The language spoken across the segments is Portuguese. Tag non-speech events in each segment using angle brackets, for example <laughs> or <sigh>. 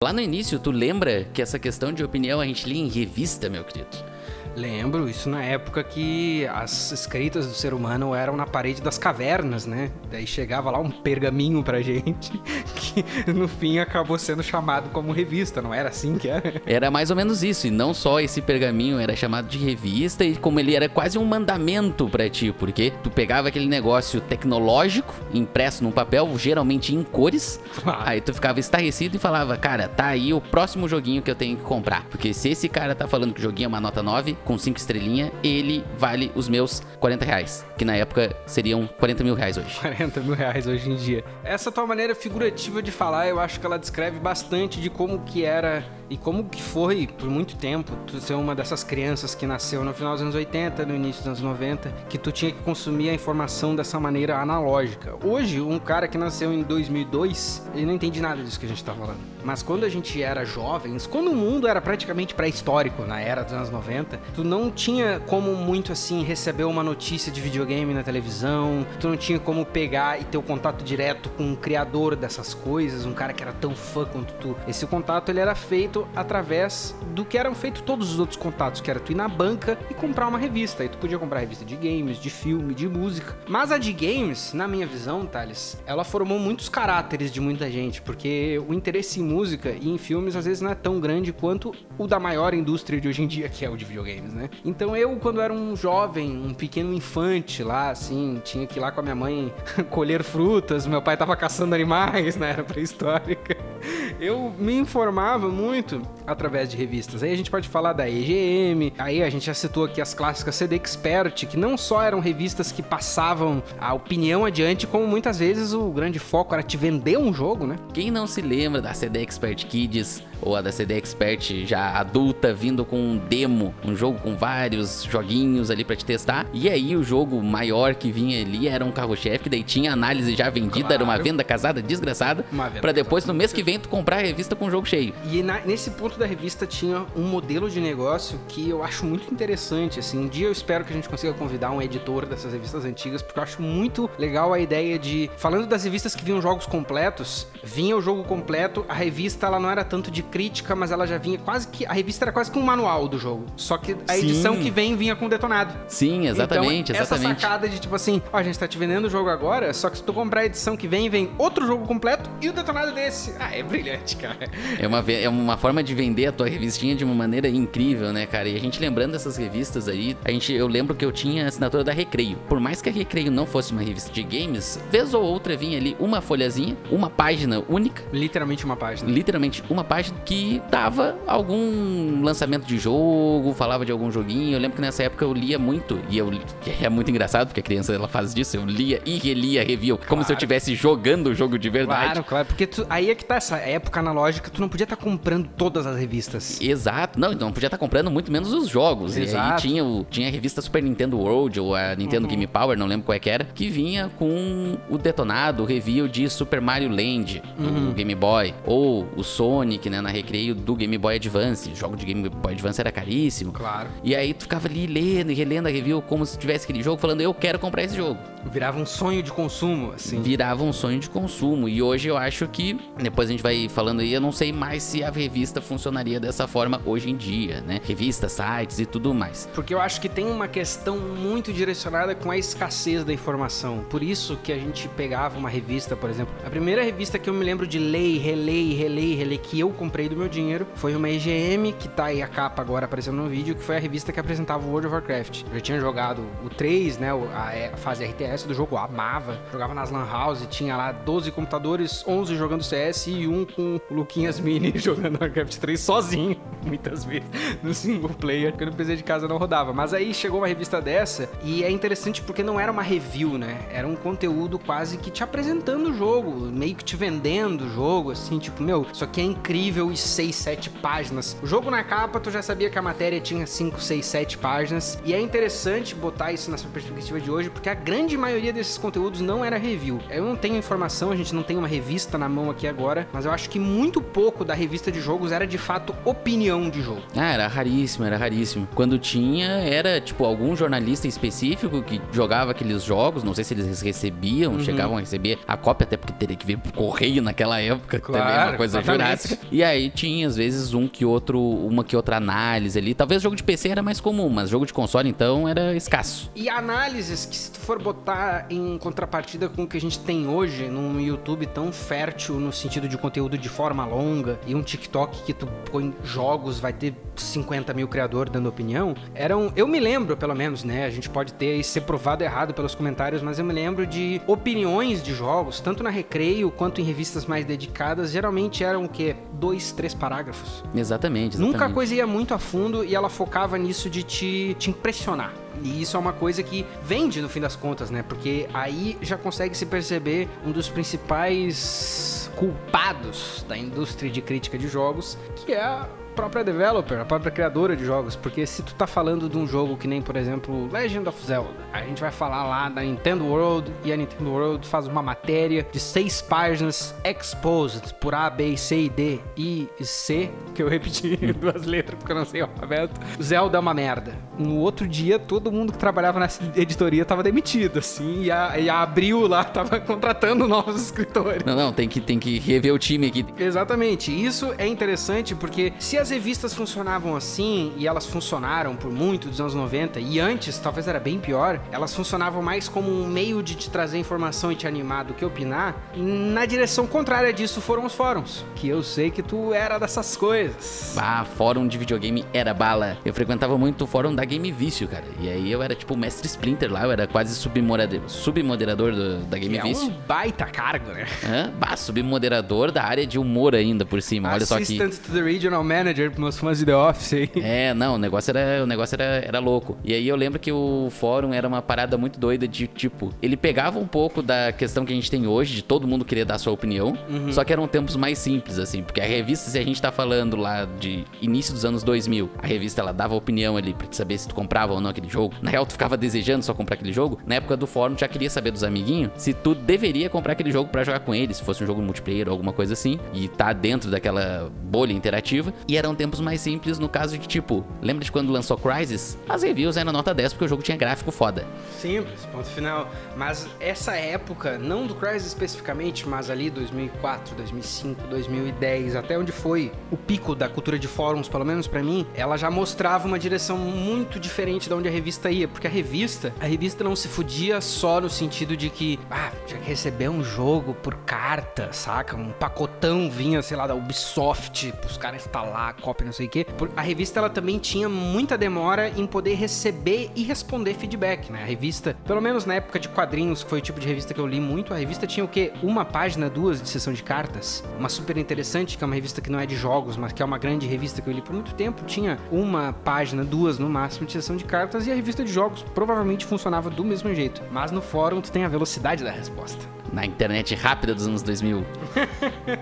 Lá no início, tu lembra que essa questão de opinião a gente lia em revista, meu querido? Lembro, isso na época que as escritas do ser humano eram na parede das cavernas, né? Daí chegava lá um pergaminho pra gente, <laughs> que no fim acabou sendo chamado como revista, não era assim que era? <laughs> Era mais ou menos isso, e não só esse pergaminho era chamado de revista, e como ele era quase um mandamento pra ti, porque tu pegava aquele negócio tecnológico, impresso num papel, geralmente em cores, aí tu ficava estarrecido e falava, cara, tá aí o próximo joguinho que eu tenho que comprar. Porque se esse cara tá falando que o joguinho é uma nota 9, com 5 estrelinhas, ele vale os meus 40 reais, que na época seriam 40 mil reais hoje. 40 mil reais hoje em dia. Essa tua maneira figurativa de falar, eu acho que ela descreve bastante de como que era e como que foi por muito tempo tu ser uma dessas crianças que nasceu no final dos anos 80, no início dos anos 90, que tu tinha que consumir a informação dessa maneira analógica. Hoje, um cara que nasceu em 2002, ele não entende nada disso que a gente tá falando. Mas quando a gente era jovens, quando o mundo era praticamente pré-histórico, na era dos anos 90, tu não tinha como muito assim receber uma notícia de videogame na televisão, tu não tinha como pegar e ter o contato direto com o criador dessas coisas, um cara que era tão fã quanto tu. Esse contato ele era feito através do que eram feitos todos os outros contatos, que era tu ir na banca e comprar uma revista. Aí tu podia comprar revista de games, de filme, de música. Mas a de games, na minha visão, Thales, ela formou muitos caráteres de muita gente, porque o interesse em música e em filmes às vezes não é tão grande quanto o da maior indústria de hoje em dia, que é o de videogames, né? Então eu, quando era um jovem, um pequeno infante lá, assim, tinha que ir lá com a minha mãe <laughs> colher frutas, meu pai tava caçando animais na era pré-histórica. Eu me informava muito através de revistas. Aí a gente pode falar da EGM, aí a gente já citou aqui as clássicas CD Expert, que não só eram revistas que passavam a opinião adiante, como muitas vezes o grande foco era te vender um jogo, né? Quem não se lembra da CD Expert Kids ou a da CD Expert já adulta vindo com um demo, um jogo com vários joguinhos ali pra te testar. E aí o jogo maior que vinha ali era um carro-chefe, que daí tinha análise já vendida, era uma Claro. venda casada desgraçada, Pra depois casada, no mês que vem tu comprar a revista com o jogo cheio. E na- nesse ponto da revista tinha um modelo de negócio que eu acho muito interessante. Assim, um dia eu espero que a gente consiga convidar um editor dessas revistas antigas, porque eu acho muito legal a ideia de. Falando das revistas que vinham jogos completos, vinha o jogo completo, a revista ela não era tanto de crítica, mas ela já vinha quase que. A revista era quase que um manual do jogo. Só que a Sim. edição que vem vinha com detonado. Sim, exatamente, então, exatamente. Essa sacada de tipo assim, ó, a gente tá te vendendo o jogo agora, só que se tu comprar a edição que vem, vem outro jogo completo e o detonado desse. Ah, é brilhante, cara. É uma, é uma forma de vender a tua revistinha de uma maneira incrível, né, cara? E a gente lembrando dessas revistas aí, a gente, eu lembro que eu tinha a assinatura da Recreio. Por mais que a Recreio não fosse uma revista de games, vez ou outra vinha ali uma folhazinha, uma página única, Literalmente uma página. literalmente uma página que dava algum lançamento de jogo, falava de algum joguinho. Eu lembro que nessa época eu lia muito, e eu é muito engraçado porque a criança ela faz disso, eu lia e relia review, como se eu estivesse jogando o jogo de verdade. Claro, claro. Porque tu- aí é que tá essa época analógica, tu não podia estar comprando todas as revistas. Exato, não, então podia estar comprando muito menos os jogos. E aí Exato. tinha, o, tinha a revista Super Nintendo World ou a Nintendo Uhum. Game Power, não lembro qual é que era, que vinha com o detonado, o review de Super Mario Land do Uhum. Game Boy, ou o Sonic, né, na recreio do Game Boy Advance. O jogo de Game Boy Advance era caríssimo. Claro. E aí tu ficava ali lendo e relendo a review como se tivesse aquele jogo, falando, eu quero comprar esse jogo. Virava um sonho de consumo, assim. Virava um sonho de consumo. E hoje eu acho que, depois a gente vai falando aí, eu não sei mais se a revista funcionaria dessa forma hoje em dia, né? Revistas, sites e tudo mais. Porque eu acho que tem uma questão muito direcionada com a escassez da informação. Por isso que a gente pegava uma revista, por exemplo. A primeira revista que eu me lembro de ler, reler, reler, reler, que eu comprei do meu dinheiro, foi uma EGM, que tá aí a capa agora aparecendo no vídeo, que foi a revista que apresentava o World of Warcraft. Eu já tinha jogado o 3, né, o- a, fase RTS do jogo, amava. Jogava nas Lan House, tinha lá 12 computadores, 11 jogando CS e um com o Luquinhas Mini <laughs> jogando Warcraft 3 sozinho, <laughs> muitas vezes, no single player, porque no PC de casa não rodava. Mas aí chegou uma revista dessa e é interessante porque não era uma review, né? Era um conteúdo quase que te apresentando o jogo, meio que te vendendo o jogo, assim, tipo, meu, isso aqui é incrível e 6, 7 páginas. O jogo na capa, tu já sabia que a matéria tinha 5, 6, 7 páginas. E é interessante botar isso nessa perspectiva de hoje, porque a grande maioria desses conteúdos não era review. Eu não tenho informação, a gente não tem uma revista na mão aqui agora, mas eu acho que muito pouco da revista de jogos era de fato opinião de jogo. Ah, era raríssimo, era raríssimo. Quando tinha, era tipo algum jornalista específico que jogava aqueles jogos, não sei se eles recebiam, uhum. chegavam a receber a cópia, até porque teria que vir pro correio naquela época, claro, também é uma coisa exatamente. jurássica. E aí tinha, às vezes, um que outro, uma que outra análise ali. Talvez jogo de PC era mais comum, mas jogo de console, então, era escasso. E análises que, se tu for botar em contrapartida com o que a gente tem hoje num YouTube tão fértil no sentido de conteúdo de forma longa e um TikTok que tu põe jogos, vai ter 50 mil criadores dando opinião, eram. Eu me lembro, pelo menos, né? A gente pode ter ser provado errado pelos comentários, mas eu me lembro de opiniões de jogos, tanto na Recreio quanto em revistas mais dedicadas, geralmente eram o quê? Dois, três parágrafos. Exatamente, exatamente. Nunca a coisa ia muito a fundo e ela focava nisso de te, te impressionar. E isso é uma coisa que vende no fim das contas, né? Porque aí já consegue se perceber um dos principais culpados da indústria de crítica de jogos, que é a própria developer, a própria criadora de jogos, porque se tu tá falando de um jogo que nem, por exemplo, Legend of Zelda, a gente vai falar lá da Nintendo World e a Nintendo World faz uma matéria de seis páginas exposed por A, B, C e D, I e C, que eu repeti <laughs> duas letras porque eu não sei o alfabeto. Zelda é uma merda. No outro dia, todo mundo que trabalhava nessa editoria tava demitido, assim, e a, e a Abril lá <laughs> tava contratando novos escritores. Não, não, tem que, tem que rever o time aqui. Exatamente. Isso é interessante porque se as as revistas funcionavam assim, e elas funcionaram por muito dos anos 90, e antes talvez era bem pior, elas funcionavam mais como um meio de te trazer informação e te animar do que opinar, na direção contrária disso foram os fóruns, que eu sei que tu era dessas coisas. Ah, fórum de videogame era bala. Eu frequentava muito o fórum da Game Vício, cara, e aí eu era tipo o mestre Splinter lá, eu era quase submoderador, submoderador do, da Game que Vício. É um baita cargo, né? Hã? Bah, submoderador da área de humor ainda por cima, <laughs> olha só aqui. Assistant to the Regional Manager Manager pros meus fãs de The Office aí. É, não, o negócio era, o negócio era, era louco. E aí eu lembro que o fórum era uma parada muito doida de tipo, ele pegava um pouco da questão que a gente tem hoje, de todo mundo querer dar sua opinião, uhum. só que eram tempos mais simples, assim, porque a revista, se a gente tá falando lá de início dos anos 2000, a revista ela dava opinião ali pra te saber se tu comprava ou não aquele jogo. Na real, tu ficava desejando só comprar aquele jogo. Na época do fórum, já queria saber dos amiguinhos se tu deveria comprar aquele jogo para jogar com eles, se fosse um jogo multiplayer ou alguma coisa assim, e tá dentro daquela bolha interativa. E eram tempos mais simples no caso de tipo, lembra de quando lançou Crysis? As reviews eram nota 10 porque o jogo tinha gráfico foda. Simples, ponto final. Mas essa época, não do Crysis especificamente, mas ali 2004, 2005, 2010, até onde foi o pico da cultura de fóruns, pelo menos para mim, ela já mostrava uma direção muito diferente da onde a revista ia, porque a revista, a revista não se fudia só no sentido de que, ah, tinha que receber um jogo por carta, saca? Um pacotão vinha, sei lá, da Ubisoft, pros caras instalar, cópia, não sei o quê a revista ela também tinha muita demora em poder receber e responder feedback, né? A revista, pelo menos na época de quadrinhos, que foi o tipo de revista que eu li muito, a revista tinha o quê? Uma página, duas de sessão de cartas. Uma super interessante, que é uma revista que não é de jogos, mas que é uma grande revista que eu li por muito tempo, tinha uma página, duas no máximo de sessão de cartas e a revista de jogos provavelmente funcionava do mesmo jeito. Mas no fórum tu tem a velocidade da resposta na internet rápida dos anos 2000. <laughs>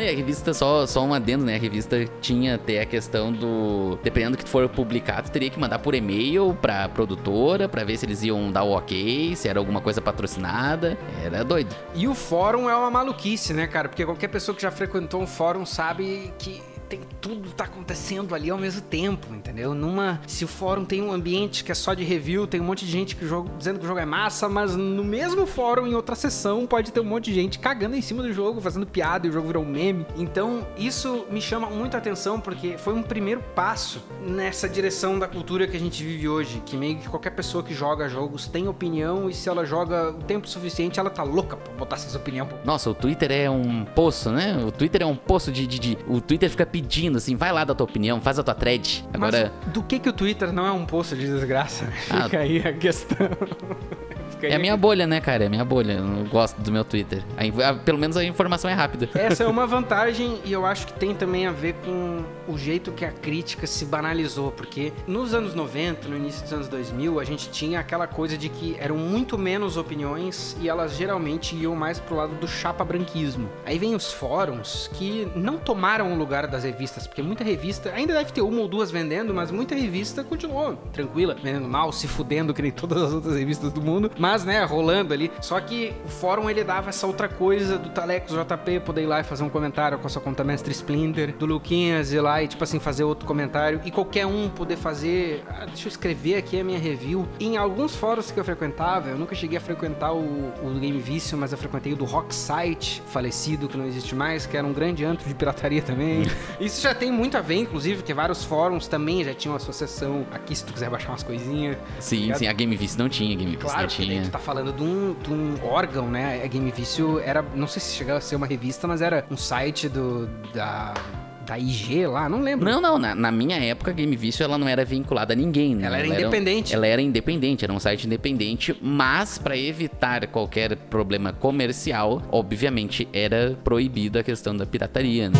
e a revista, só, só um adendo, né? A revista tinha até a questão do. Dependendo do que for publicado, teria que mandar por e-mail pra produtora pra ver se eles iam dar o ok, se era alguma coisa patrocinada. Era doido. E o fórum é uma maluquice, né, cara? Porque qualquer pessoa que já frequentou um fórum sabe que tem tudo tá acontecendo ali ao mesmo tempo, entendeu? Numa, se o fórum tem um ambiente que é só de review, tem um monte de gente que jogo, dizendo que o jogo é massa, mas no mesmo fórum, em outra sessão, pode ter um monte de gente cagando em cima do jogo, fazendo piada e o jogo virou um meme. Então, isso me chama muita atenção porque foi um primeiro passo nessa direção da cultura que a gente vive hoje, que meio que qualquer pessoa que joga jogos tem opinião e se ela joga o tempo suficiente, ela tá louca pra botar essas opiniões. Nossa, o Twitter é um poço, né? O Twitter é um poço de, de, de... o Twitter fica pedindo, assim, vai lá da tua opinião, faz a tua thread. Agora... Mas do que que o Twitter não é um poço de desgraça? Ah, Fica aí a questão. É a minha bolha, né, cara? É a minha bolha. Eu não gosto do meu Twitter. A, a, pelo menos a informação é rápida. Essa é <laughs> uma vantagem e eu acho que tem também a ver com o jeito que a crítica se banalizou. Porque nos anos 90, no início dos anos 2000, a gente tinha aquela coisa de que eram muito menos opiniões e elas geralmente iam mais pro lado do chapa-branquismo. Aí vem os fóruns que não tomaram o lugar das revistas, porque muita revista, ainda deve ter uma ou duas vendendo, mas muita revista continuou tranquila, vendendo mal, se fudendo, que nem todas as outras revistas do mundo. Mas mas, né, rolando ali. Só que o fórum ele dava essa outra coisa do Talex JP poder ir lá e fazer um comentário com a sua conta mestre Splinter, do Luquinhas ir lá e, tipo assim, fazer outro comentário. E qualquer um poder fazer. Ah, deixa eu escrever aqui a minha review. Em alguns fóruns que eu frequentava, eu nunca cheguei a frequentar o, o Game Vício, mas eu frequentei o do Rock Site, falecido, que não existe mais, que era um grande antro de pirataria também. <laughs> Isso já tem muito a ver, inclusive, porque vários fóruns também já tinham associação aqui, se tu quiser baixar umas coisinhas. Sim, sim, a Game Vício não tinha, Game Vício Claro, não porque tinha. tu tá falando de um, de um órgão, né? A Game Vício era, não sei se chegava a ser uma revista, mas era um site do, da, da IG lá, não lembro. Não, não, na, na minha época, a Game Vício ela não era vinculada a ninguém, né? Ela era independente. ela era independente, era um site independente, mas para evitar qualquer problema comercial, obviamente era proibida a questão da pirataria, né?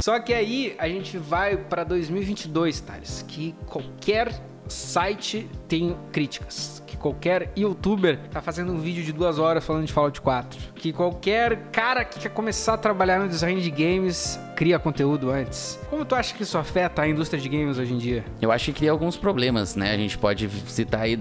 Só que aí a gente vai pra 2022, Thales, que qualquer site tem críticas. Que qualquer youtuber tá fazendo um vídeo de duas horas falando de Fallout 4. Que qualquer cara que quer começar a trabalhar no design de games cria conteúdo antes. Como tu acha que isso afeta a indústria de games hoje em dia? Eu acho que cria alguns problemas, né? A gente pode citar aí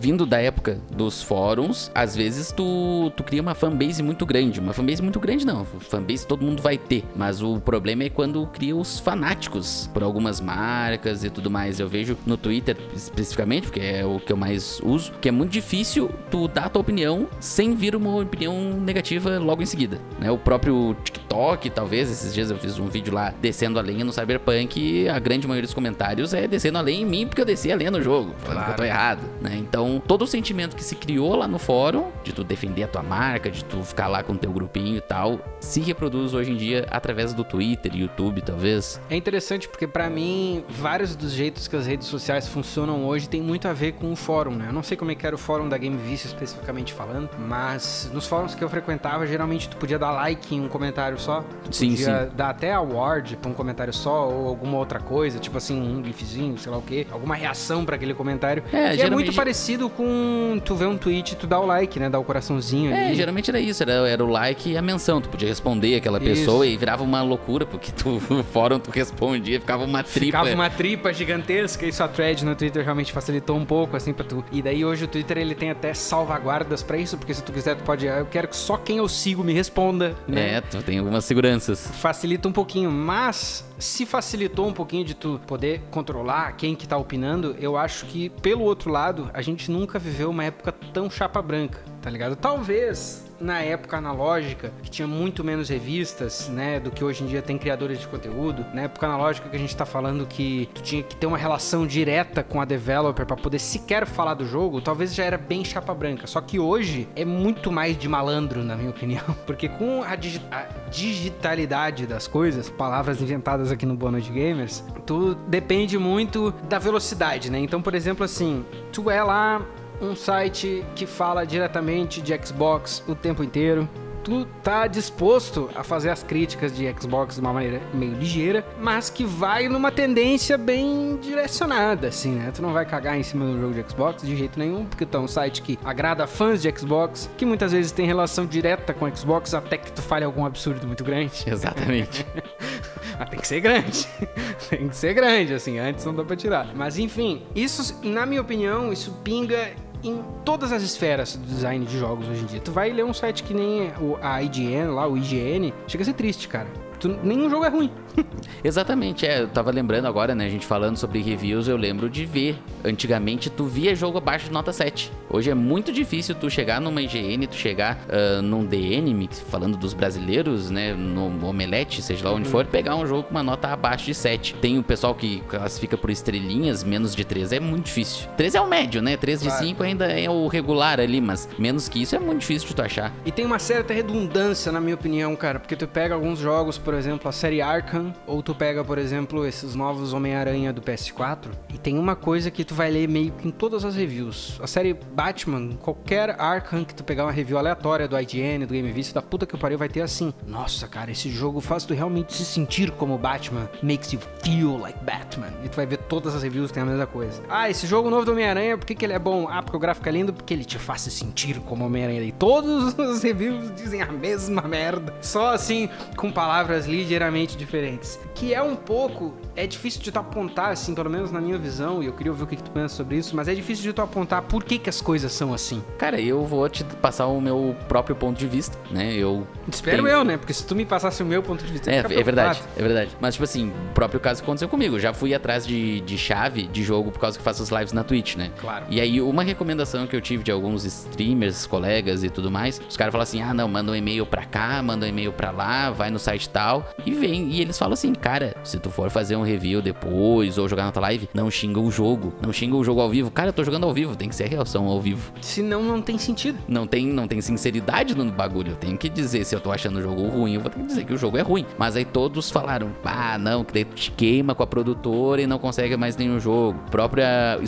vindo da época dos fóruns, às vezes tu, tu cria uma fanbase muito grande. Uma fanbase muito grande não, fanbase todo mundo vai ter, mas o problema é quando cria os fanáticos por algumas marcas e tudo mais. Eu vejo no Twitter especificamente, porque é o que eu mais uso, que é muito difícil tu dar a tua opinião sem vir uma opinião negativa logo em seguida, né? O próprio TikTok, talvez, esses dias eu fiz um vídeo lá descendo a lenha no Cyberpunk e a grande maioria dos comentários é descendo a lenha em mim porque eu desci a lenha no jogo, falando que eu tô errado, né? Então, todo o sentimento que se criou lá no fórum, de tu defender a tua marca, de tu ficar lá com o teu grupinho e tal, se reproduz hoje em dia através do Twitter, YouTube, talvez. É interessante porque pra mim vários dos jeitos que as redes sociais funcionam hoje tem muito a ver com o fórum, né? Eu não sei como é que era o fórum da Game Vício especificamente falando, mas nos fóruns que eu frequentava, geralmente tu podia dar like em um comentário só. Tu Sim, podia sim. dar até award pra um comentário só ou alguma outra coisa, tipo assim, um gifzinho, sei lá o quê, alguma reação pra aquele comentário. É, que é muito parecido com tu ver um tweet e tu dar o like, né? Dar o coraçãozinho É, ali. geralmente era isso, era, era o like e a menção. Tu podia responder aquela Isso. pessoa e virava uma loucura, porque tu, <laughs> no fórum tu respondia, ficava uma tripa. Ficava uma tripa gigantesca e sua thread no Twitter realmente facilitou um pouco, assim, pra tu. E daí hoje o Twitter ele tem até salvaguardas pra isso, porque se tu quiser, tu pode. "Ah, Eu quero que só quem eu sigo me responda, né? É, tu tem algumas seguranças. Facilita um pouquinho, mas se facilitou um pouquinho de tu poder controlar quem que tá opinando, eu acho que, pelo outro lado, a gente nunca viveu uma época tão chapa branca, tá ligado? Talvez na época analógica, que tinha muito menos revistas, né, do que hoje em dia tem criadores de conteúdo. Na época analógica que a gente tá falando que tu tinha que ter uma relação direta com a developer pra poder sequer falar do jogo, talvez já era bem chapa branca. Só que hoje é muito mais de malandro, na minha opinião, <laughs> porque com a, digi- a digitalidade das coisas, palavras inventadas aqui no Bono de Gamers, tu depende muito da velocidade, né? Então, por exemplo, assim, tu é lá um site que fala diretamente de Xbox o tempo inteiro. Tu tá disposto a fazer as críticas de Xbox de uma maneira meio ligeira, mas que vai numa tendência bem direcionada, assim, né? Tu não vai cagar em cima do jogo de Xbox de jeito nenhum, porque tu é um site que agrada fãs de Xbox, que muitas vezes tem relação direta com Xbox, até que tu fale algum absurdo muito grande. <laughs> Exatamente. <laughs> Mas tem que ser grande. <laughs> tem que ser grande, assim, antes não dá pra tirar. Mas enfim, isso, na minha opinião, isso pinga em todas as esferas do design de jogos hoje em dia. Tu vai ler um site que nem a IGN, lá, o IGN, chega a ser triste, cara. Tu, nenhum jogo é ruim. <laughs> Exatamente, é. Eu tava lembrando agora, né? A gente falando sobre reviews, eu lembro de ver. Antigamente tu via jogo abaixo de nota 7. Hoje é muito difícil tu chegar numa IGN, tu chegar ah, num DN, falando dos brasileiros, né? No Omelete, seja lá onde for, pegar um jogo com uma nota abaixo de 7. Tem o pessoal que classifica por estrelinhas, menos de 3 é muito difícil. 3 é o médio, né? 3 de Claro. 5 ainda é o regular ali, mas menos que isso é muito difícil de tu achar. E tem uma certa redundância, na minha opinião, cara, porque tu pega alguns jogos, por exemplo, a série Arkham, ou tu pega, por exemplo, esses novos Homem-Aranha do PS4, e tem uma coisa que tu vai ler meio que em todas as reviews. A série Batman, qualquer Arkham que tu pegar uma review aleatória do IGN, do Game Vista, da puta que pariu, vai ter assim: Nossa, cara, esse jogo faz tu realmente se sentir como Batman, makes you feel like Batman. E tu vai ver todas as reviews, tem a mesma coisa. Ah, esse jogo novo do Homem-Aranha, por que, que ele é bom? Ah, porque o gráfico é lindo, porque ele te faz se sentir como Homem-Aranha. E todos os <laughs> reviews dizem a mesma merda. Só assim, com palavras palavras ligeiramente diferentes. Que é um pouco. É difícil de tu apontar, assim, pelo menos na minha visão, e eu queria ouvir o que, que tu pensa sobre isso, mas é difícil de tu apontar por que, que as coisas são assim. Cara, eu vou te passar o meu próprio ponto de vista, né? Eu. Espero tenho- eu, né? Porque se tu me passasse o meu ponto de vista, É, é verdade, é verdade. Mas, tipo assim, o próprio caso aconteceu comigo. Eu já fui atrás de, de chave de jogo por causa que faço as lives na Twitch, né? Claro. E aí, uma recomendação que eu tive de alguns streamers, colegas e tudo mais, os caras falam assim: ah, não, manda um e-mail pra cá, manda um e-mail pra lá, vai no site tal, e vem. E eles falam assim: cara, se tu for fazer um review depois ou jogar na tua live, não xinga o jogo, não xinga o jogo ao vivo. Cara, eu tô jogando ao vivo, tem que ser a reação ao vivo. Senão não tem sentido. Não tem, não tem sinceridade no bagulho. Eu tenho que dizer se eu tô achando o jogo ruim, eu vou ter que dizer que o jogo é ruim. Mas aí todos falaram: ah, não, que daí tu te queima com a produtora e não consegue mais nenhum jogo. Própria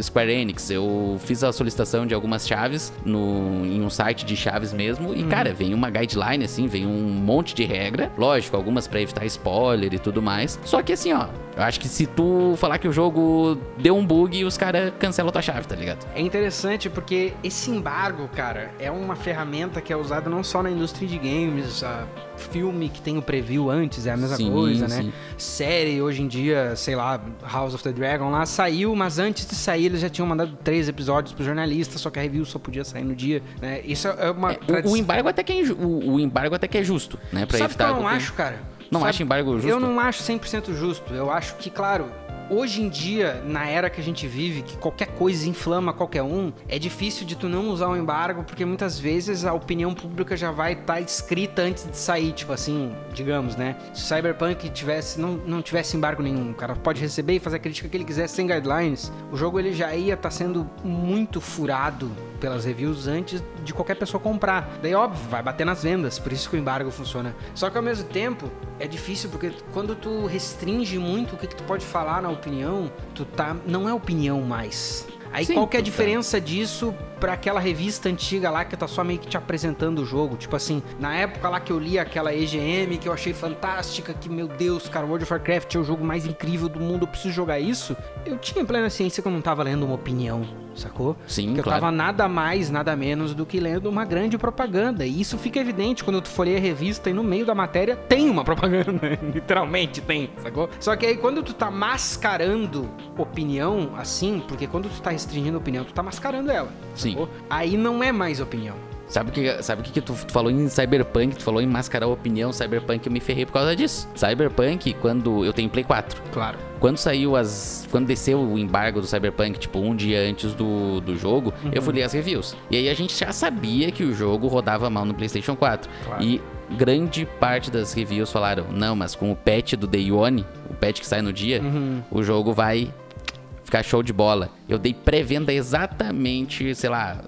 Square Enix, eu fiz a solicitação de algumas chaves no, em um site de chaves mesmo. E, cara, vem uma guideline, assim, vem um monte de regra. Lógico, algumas pra evitar spoiler e tudo mais. Só que assim, ó, eu acho que se tu falar que o jogo deu um bug, os caras cancelam tua chave, tá ligado? É interessante porque esse embargo, cara, é uma ferramenta que é usada não só na indústria de games, a filme que tem o preview antes é a mesma Sim, coisa, né? sim. Série hoje em dia, sei lá, House of the Dragon lá saiu, mas antes de sair eles já tinham mandado três episódios pro jornalista, só que a review só podia sair no dia, né? Isso é uma É, o- tradição. o, embargo até que é o, o embargo até que é justo, né? Pra Sabe o que evitar eu não qualquer- acho, cara? Não Sabe- acha embargo justo? Eu não acho 100% justo. Eu acho que, claro, hoje em dia, na era que a gente vive, que qualquer coisa inflama qualquer um, é difícil de tu não usar o embargo, porque muitas vezes a opinião pública já vai estar escrita antes de sair, tipo assim, digamos, né? Se o Cyberpunk tivesse, não, não tivesse embargo nenhum, o cara pode receber e fazer a crítica que ele quiser sem guidelines, o jogo ele já ia estar sendo muito furado pelas reviews antes de qualquer pessoa comprar. Daí, óbvio, vai bater nas vendas, por isso que o embargo funciona. Só que ao mesmo tempo, é difícil porque quando tu restringe muito o que, que tu pode falar na opinião, tu tá. Não é opinião mais. Aí Sim, qual que é a tu tá- diferença disso pra aquela revista antiga lá que tá só meio que te apresentando o jogo? Tipo assim, na época lá que eu li aquela EGM que eu achei fantástica, que meu Deus, cara, World of Warcraft é o jogo mais incrível do mundo, eu preciso jogar isso. Eu tinha plena ciência que eu não tava lendo uma opinião, sacou? Sim, que eu claro. tava nada mais, nada menos do que lendo uma grande propaganda. E isso fica evidente quando tu folheia a revista e no meio da matéria tem uma propaganda. <laughs> Literalmente tem, sacou? Só que aí quando tu tá mascarando opinião assim, porque quando tu tá restringindo a opinião, tu tá mascarando ela. Sim. sacou? Aí não é mais opinião. Sabe o que, sabe o que, que tu, tu falou em Cyberpunk? Tu falou em mascarar a opinião. Cyberpunk eu me ferrei por causa disso. Cyberpunk, quando. Eu tenho Play 4. Claro. Quando saiu as. Quando desceu o embargo do Cyberpunk, tipo, um dia antes do, do jogo, eu fui ler as reviews. E aí a gente já sabia que o jogo rodava mal no PlayStation 4. Claro. E grande parte das reviews falaram: não, mas com o patch do Day One, o patch que sai no dia, Uhum. o jogo vai ficar show de bola. Eu dei pré-venda exatamente, sei lá.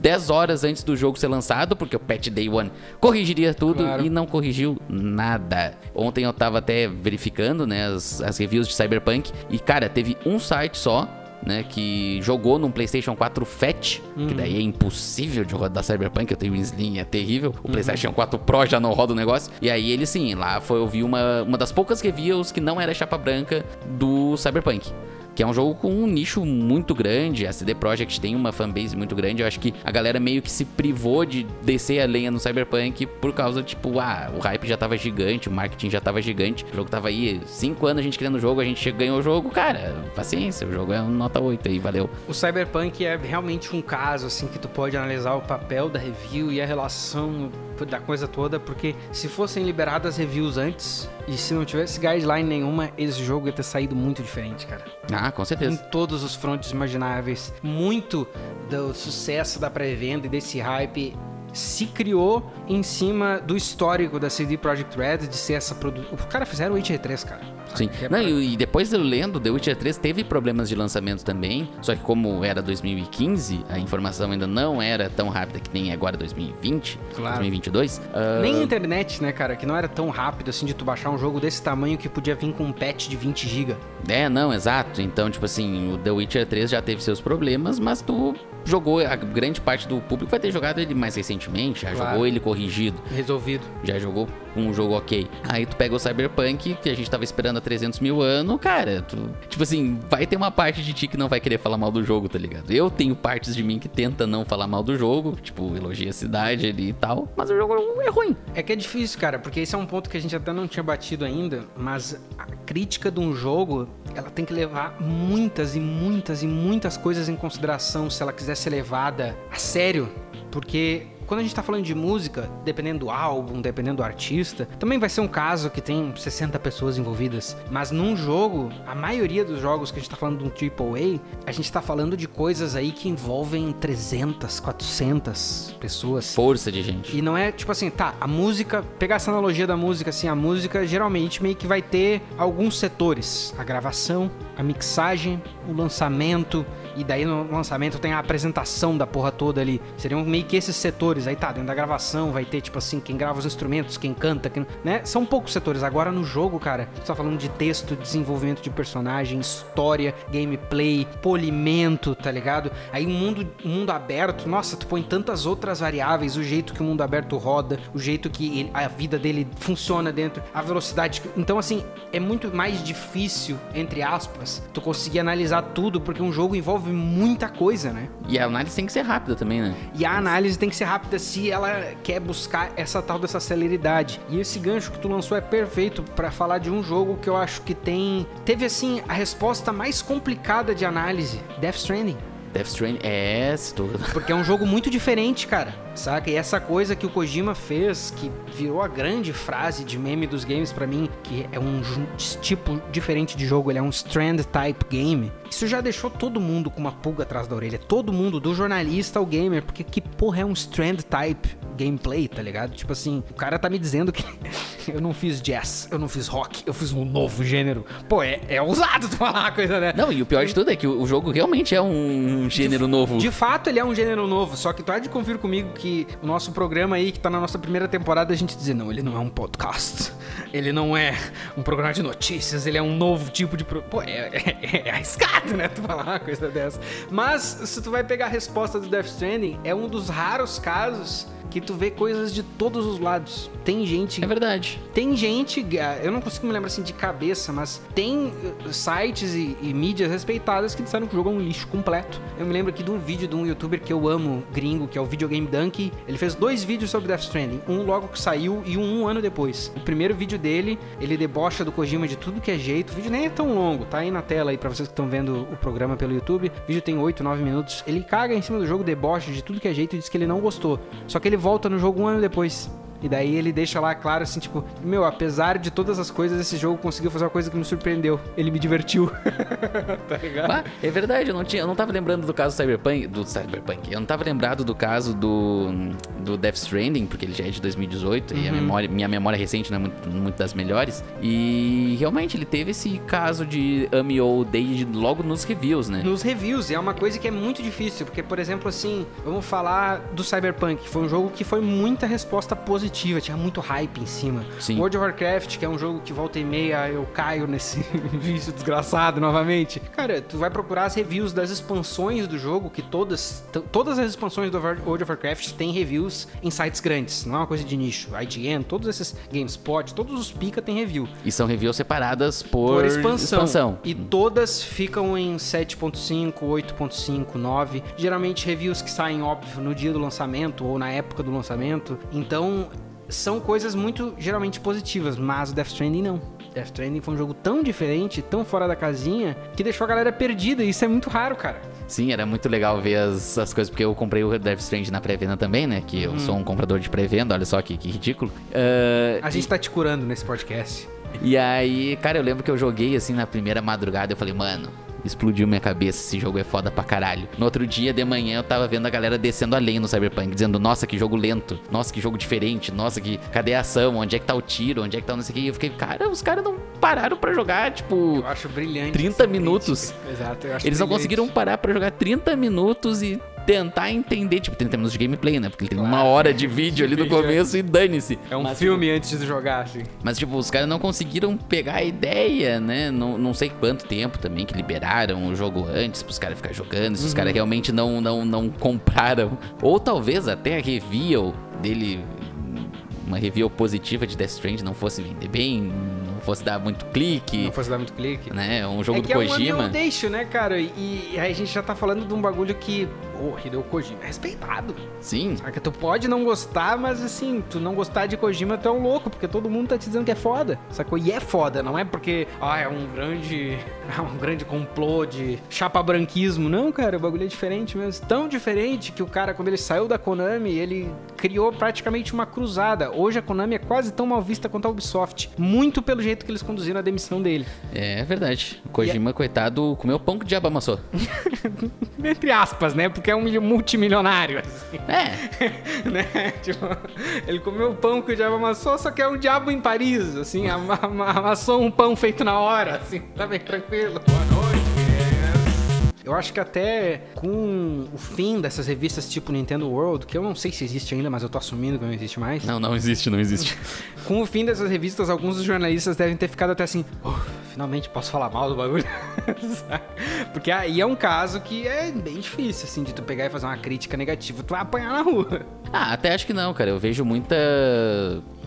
10 horas antes do jogo ser lançado, porque o patch Day One corrigiria tudo Claro. e não corrigiu nada. Ontem eu tava até verificando, né, as, as reviews de Cyberpunk e cara, teve um site só, né, que jogou num PlayStation 4 Fat, que daí é impossível de rodar Cyberpunk, eu tenho um Slim, é terrível. O PlayStation 4 Pro já não roda o negócio. E aí ele sim, lá foi eu vi uma uma das poucas reviews que não era chapa branca do Cyberpunk. Que é um jogo com um nicho muito grande. A CD Projekt tem uma fanbase muito grande. Eu acho que a galera meio que se privou de descer a lenha no Cyberpunk por causa, tipo, ah, o hype já tava gigante, o marketing já tava gigante. O jogo tava aí, cinco anos a gente criando o jogo, a gente ganhou o jogo. Cara, paciência, o jogo é um nota 8 aí, valeu. O Cyberpunk é realmente um caso assim que tu pode analisar o papel da review e a relação da coisa toda, porque se fossem liberadas reviews antes e se não tivesse guideline nenhuma, esse jogo ia ter saído muito diferente, cara. Ah, com Em certeza. todos os frontes imagináveis. Muito do sucesso da pré-venda e desse hype se criou em cima do histórico da CD Projekt Red de ser essa produção. Os caras fizeram o Witcher 3, cara. Sim. É Não, e, e depois eu lendo, The Witcher 3 teve problemas de lançamento também. Só que como era 2015, a informação ainda não era tão rápida que nem é agora 2020, Claro. 2022. ah, Nem internet, né, cara? Que não era tão rápido assim de tu baixar um jogo desse tamanho que podia vir com um patch de 20 GB. É, não, exato. Então, tipo assim, o The Witcher 3 já teve seus problemas, mas tu jogou, a grande parte do público vai ter jogado ele mais recentemente, já Claro. jogou ele corrigido, Resolvido. já jogou um jogo ok. Aí tu pega o Cyberpunk, que a gente tava esperando há 300 mil anos, cara, tu, tipo assim, vai ter uma parte de ti que não vai querer falar mal do jogo, tá ligado? Eu tenho partes de mim que tenta não falar mal do jogo, tipo, elogia a cidade ali e tal, mas o jogo é ruim. É que é difícil, cara, porque esse é um ponto que a gente até não tinha batido ainda, mas crítica de um jogo, ela tem que levar muitas e muitas e muitas coisas em consideração se ela quiser ser levada a sério, porque quando a gente tá falando de música, dependendo do álbum, dependendo do artista, também vai ser um caso que tem 60 pessoas envolvidas. Mas num jogo, a maioria dos jogos que a gente tá falando de um AAA, a gente tá falando de coisas aí que envolvem 300, 400 pessoas. Força de gente. E não é tipo assim, tá, a música, pegar essa analogia da música, assim, a música geralmente meio que vai ter alguns setores: a gravação, a mixagem, o lançamento, e daí no lançamento tem a apresentação da porra toda ali. Seriam meio que esses setores. Aí tá, dentro da gravação vai ter, tipo assim, quem grava os instrumentos, quem canta, quem, né? São poucos setores. Agora no jogo, cara, você tá falando de texto, desenvolvimento de personagem, história, gameplay, polimento, tá ligado? Aí um mundo, mundo aberto, nossa, tu põe tantas outras variáveis, o jeito que o mundo aberto roda, o jeito que ele- a vida dele funciona dentro, a velocidade. Então, assim, é muito mais difícil, entre aspas, tu conseguir analisar tudo, porque um jogo envolve muita coisa, né? E a análise tem que ser rápida também, né? E a análise tem que ser rápida se ela quer buscar essa tal dessa celeridade. E esse gancho que tu lançou é perfeito pra falar de um jogo que eu acho que tem teve assim a resposta mais complicada de análise, Death Stranding. Death Stranding, é. <laughs> Porque é um jogo muito diferente, cara. Saca? E essa coisa que o Kojima fez, que virou a grande frase de meme dos games pra mim, que é um tipo diferente de jogo, ele é um Strand type game. Isso já deixou todo mundo com uma pulga atrás da orelha. Todo mundo, do jornalista ao gamer, porque que porra é um Strand type gameplay, tá ligado? Tipo assim, o cara tá me dizendo que <laughs> eu não fiz jazz, eu não fiz rock, eu fiz um novo gênero. Pô, é, é ousado tu <laughs> falar uma coisa, né? Não, e o pior de tudo é que o jogo realmente é um gênero novo. De fato, ele é um gênero novo, só que tu há de convir comigo que o nosso programa aí, que tá na nossa primeira temporada, a gente dizer, não, ele não é um podcast. Ele não é um programa de notícias, ele é um novo tipo de. Pro... Pô, é, é, é arriscado, né? Tu falar uma coisa dessa. Mas, se tu vai pegar a resposta do Death Stranding, é um dos raros casos que tu vê coisas de todos os lados. Tem gente É verdade. tem gente, ah, eu não consigo me lembrar assim de cabeça, mas tem uh, sites e, e mídias respeitadas que disseram que o jogo é um lixo completo. Eu me lembro aqui de um vídeo de um youtuber que eu amo, gringo, que é o Videogame Donkey. Ele fez dois vídeos sobre Death Stranding, um logo que saiu e um um ano depois. O primeiro vídeo dele, ele debocha do Kojima de tudo que é jeito. O vídeo nem é tão longo, tá aí na tela aí pra vocês que estão vendo o programa pelo YouTube. O vídeo tem 8, 9 minutos. Ele caga em cima do jogo, debocha de tudo que é jeito e diz que ele não gostou. Só que ele volta no jogo um ano depois. E daí ele deixa lá claro assim, tipo, meu, apesar de todas as coisas, esse jogo conseguiu fazer uma coisa que me surpreendeu. Ele me divertiu. <laughs> tá ligado? Ah, é verdade, eu não, tinha, eu não tava lembrando do caso do Cyberpunk, do Cyberpunk. Eu não tava lembrado do caso do, do Death Stranding, porque ele já é de 2018 e a memória, minha memória recente não é muito, muito das melhores. E realmente ele teve esse caso de ame ou odeie logo nos reviews, né? Nos reviews, e é uma coisa que é muito difícil, porque, por exemplo, assim, vamos falar do Cyberpunk, foi um jogo que foi muita resposta positiva, tinha muito hype em cima. Sim. World of Warcraft, que é um jogo que volta e meia eu caio nesse <laughs> vício desgraçado novamente. Cara, tu vai procurar as reviews das expansões do jogo, que todas, todas as expansões do World of Warcraft têm reviews em sites grandes, não é uma coisa de nicho. IGN, todos esses GameSpot, todos os pica tem review E são reviews separadas por, por expansão. expansão. E todas ficam em 7.5, 8.5, 9. Geralmente reviews que saem, óbvio, no dia do lançamento ou na época do lançamento. Então, são coisas muito geralmente positivas, mas o Death Stranding não. Death Stranding foi um jogo tão diferente, tão fora da casinha, que deixou a galera perdida. E isso é muito raro, cara. Sim, era muito legal ver as, as coisas, porque eu comprei o Death Stranding na pré-venda também, né? Que eu sou um comprador de pré-venda, olha só que, que ridículo. Ah, A gente tá te curando nesse podcast. E aí, cara, eu lembro que eu joguei assim na primeira madrugada. Eu falei, mano, explodiu minha cabeça. Esse jogo é foda pra caralho. No outro dia de manhã eu tava vendo a galera descendo além no Cyberpunk, dizendo, nossa, que jogo lento. Nossa, que jogo diferente. Nossa, que cadê a ação? Onde é que tá o tiro? Onde é que tá não sei o que? E eu fiquei, cara, os caras não pararam pra jogar, tipo. Eu acho brilhante. 30 essa minutos. crítica. Exato, eu acho Eles não brilhante. conseguiram parar pra jogar 30 minutos e tentar entender, tipo, tem termos de gameplay, né? Porque ele tem uma hora de vídeo ali no é. começo e dane-se. É um Mas, filme antes de jogar, assim. Mas, tipo, os caras não conseguiram pegar a ideia, né? Não, não sei quanto tempo também que liberaram o jogo antes pros caras ficarem jogando, se os caras realmente não, não, não compraram. Ou talvez até a review dele, uma review positiva de Death Stranding não fosse vender bem, não fosse dar muito clique, Não fosse dar muito clique. né? Um jogo é do que é um Kojima. eu deixo, né, cara? E, e aí a gente já tá falando de um bagulho que, oh, Hideo Kojima é respeitado. Sim, Saca? Tu pode não gostar, mas assim, tu não gostar de Kojima, tu é um louco, porque todo mundo tá te dizendo que é foda, sacou? E é foda, não é porque, ah, é um grande, <laughs> é um grande complô de chapa branquismo. Não, cara, o bagulho é diferente mesmo. Tão diferente que o cara, quando ele saiu da Konami, ele criou praticamente uma cruzada. Hoje a Konami é quase tão mal vista quanto a Ubisoft. Muito pelo jeito que eles conduziram a demissão dele. é verdade. O Kojima, coitado, comeu pão que o diabo amassou. <laughs> Entre aspas, né? Porque é um multimilionário, assim. É, <laughs> né? Tipo, ele comeu o pão que o diabo amassou, só que é um diabo em Paris, assim, ama- ama- amassou um pão feito na hora, assim, tá bem tranquilo. Eu acho que até com o fim dessas revistas tipo Nintendo World, que eu não sei se existe ainda, mas eu tô assumindo que não existe mais. não, não existe, não existe. <laughs> Com o fim dessas revistas, alguns dos jornalistas devem ter ficado até assim, "Oh, finalmente posso falar mal do bagulho. <laughs> Porque aí é um caso que é bem difícil, assim, de tu pegar e fazer uma crítica negativa, tu vai apanhar na rua. Ah, até acho que não, cara. Eu vejo muita.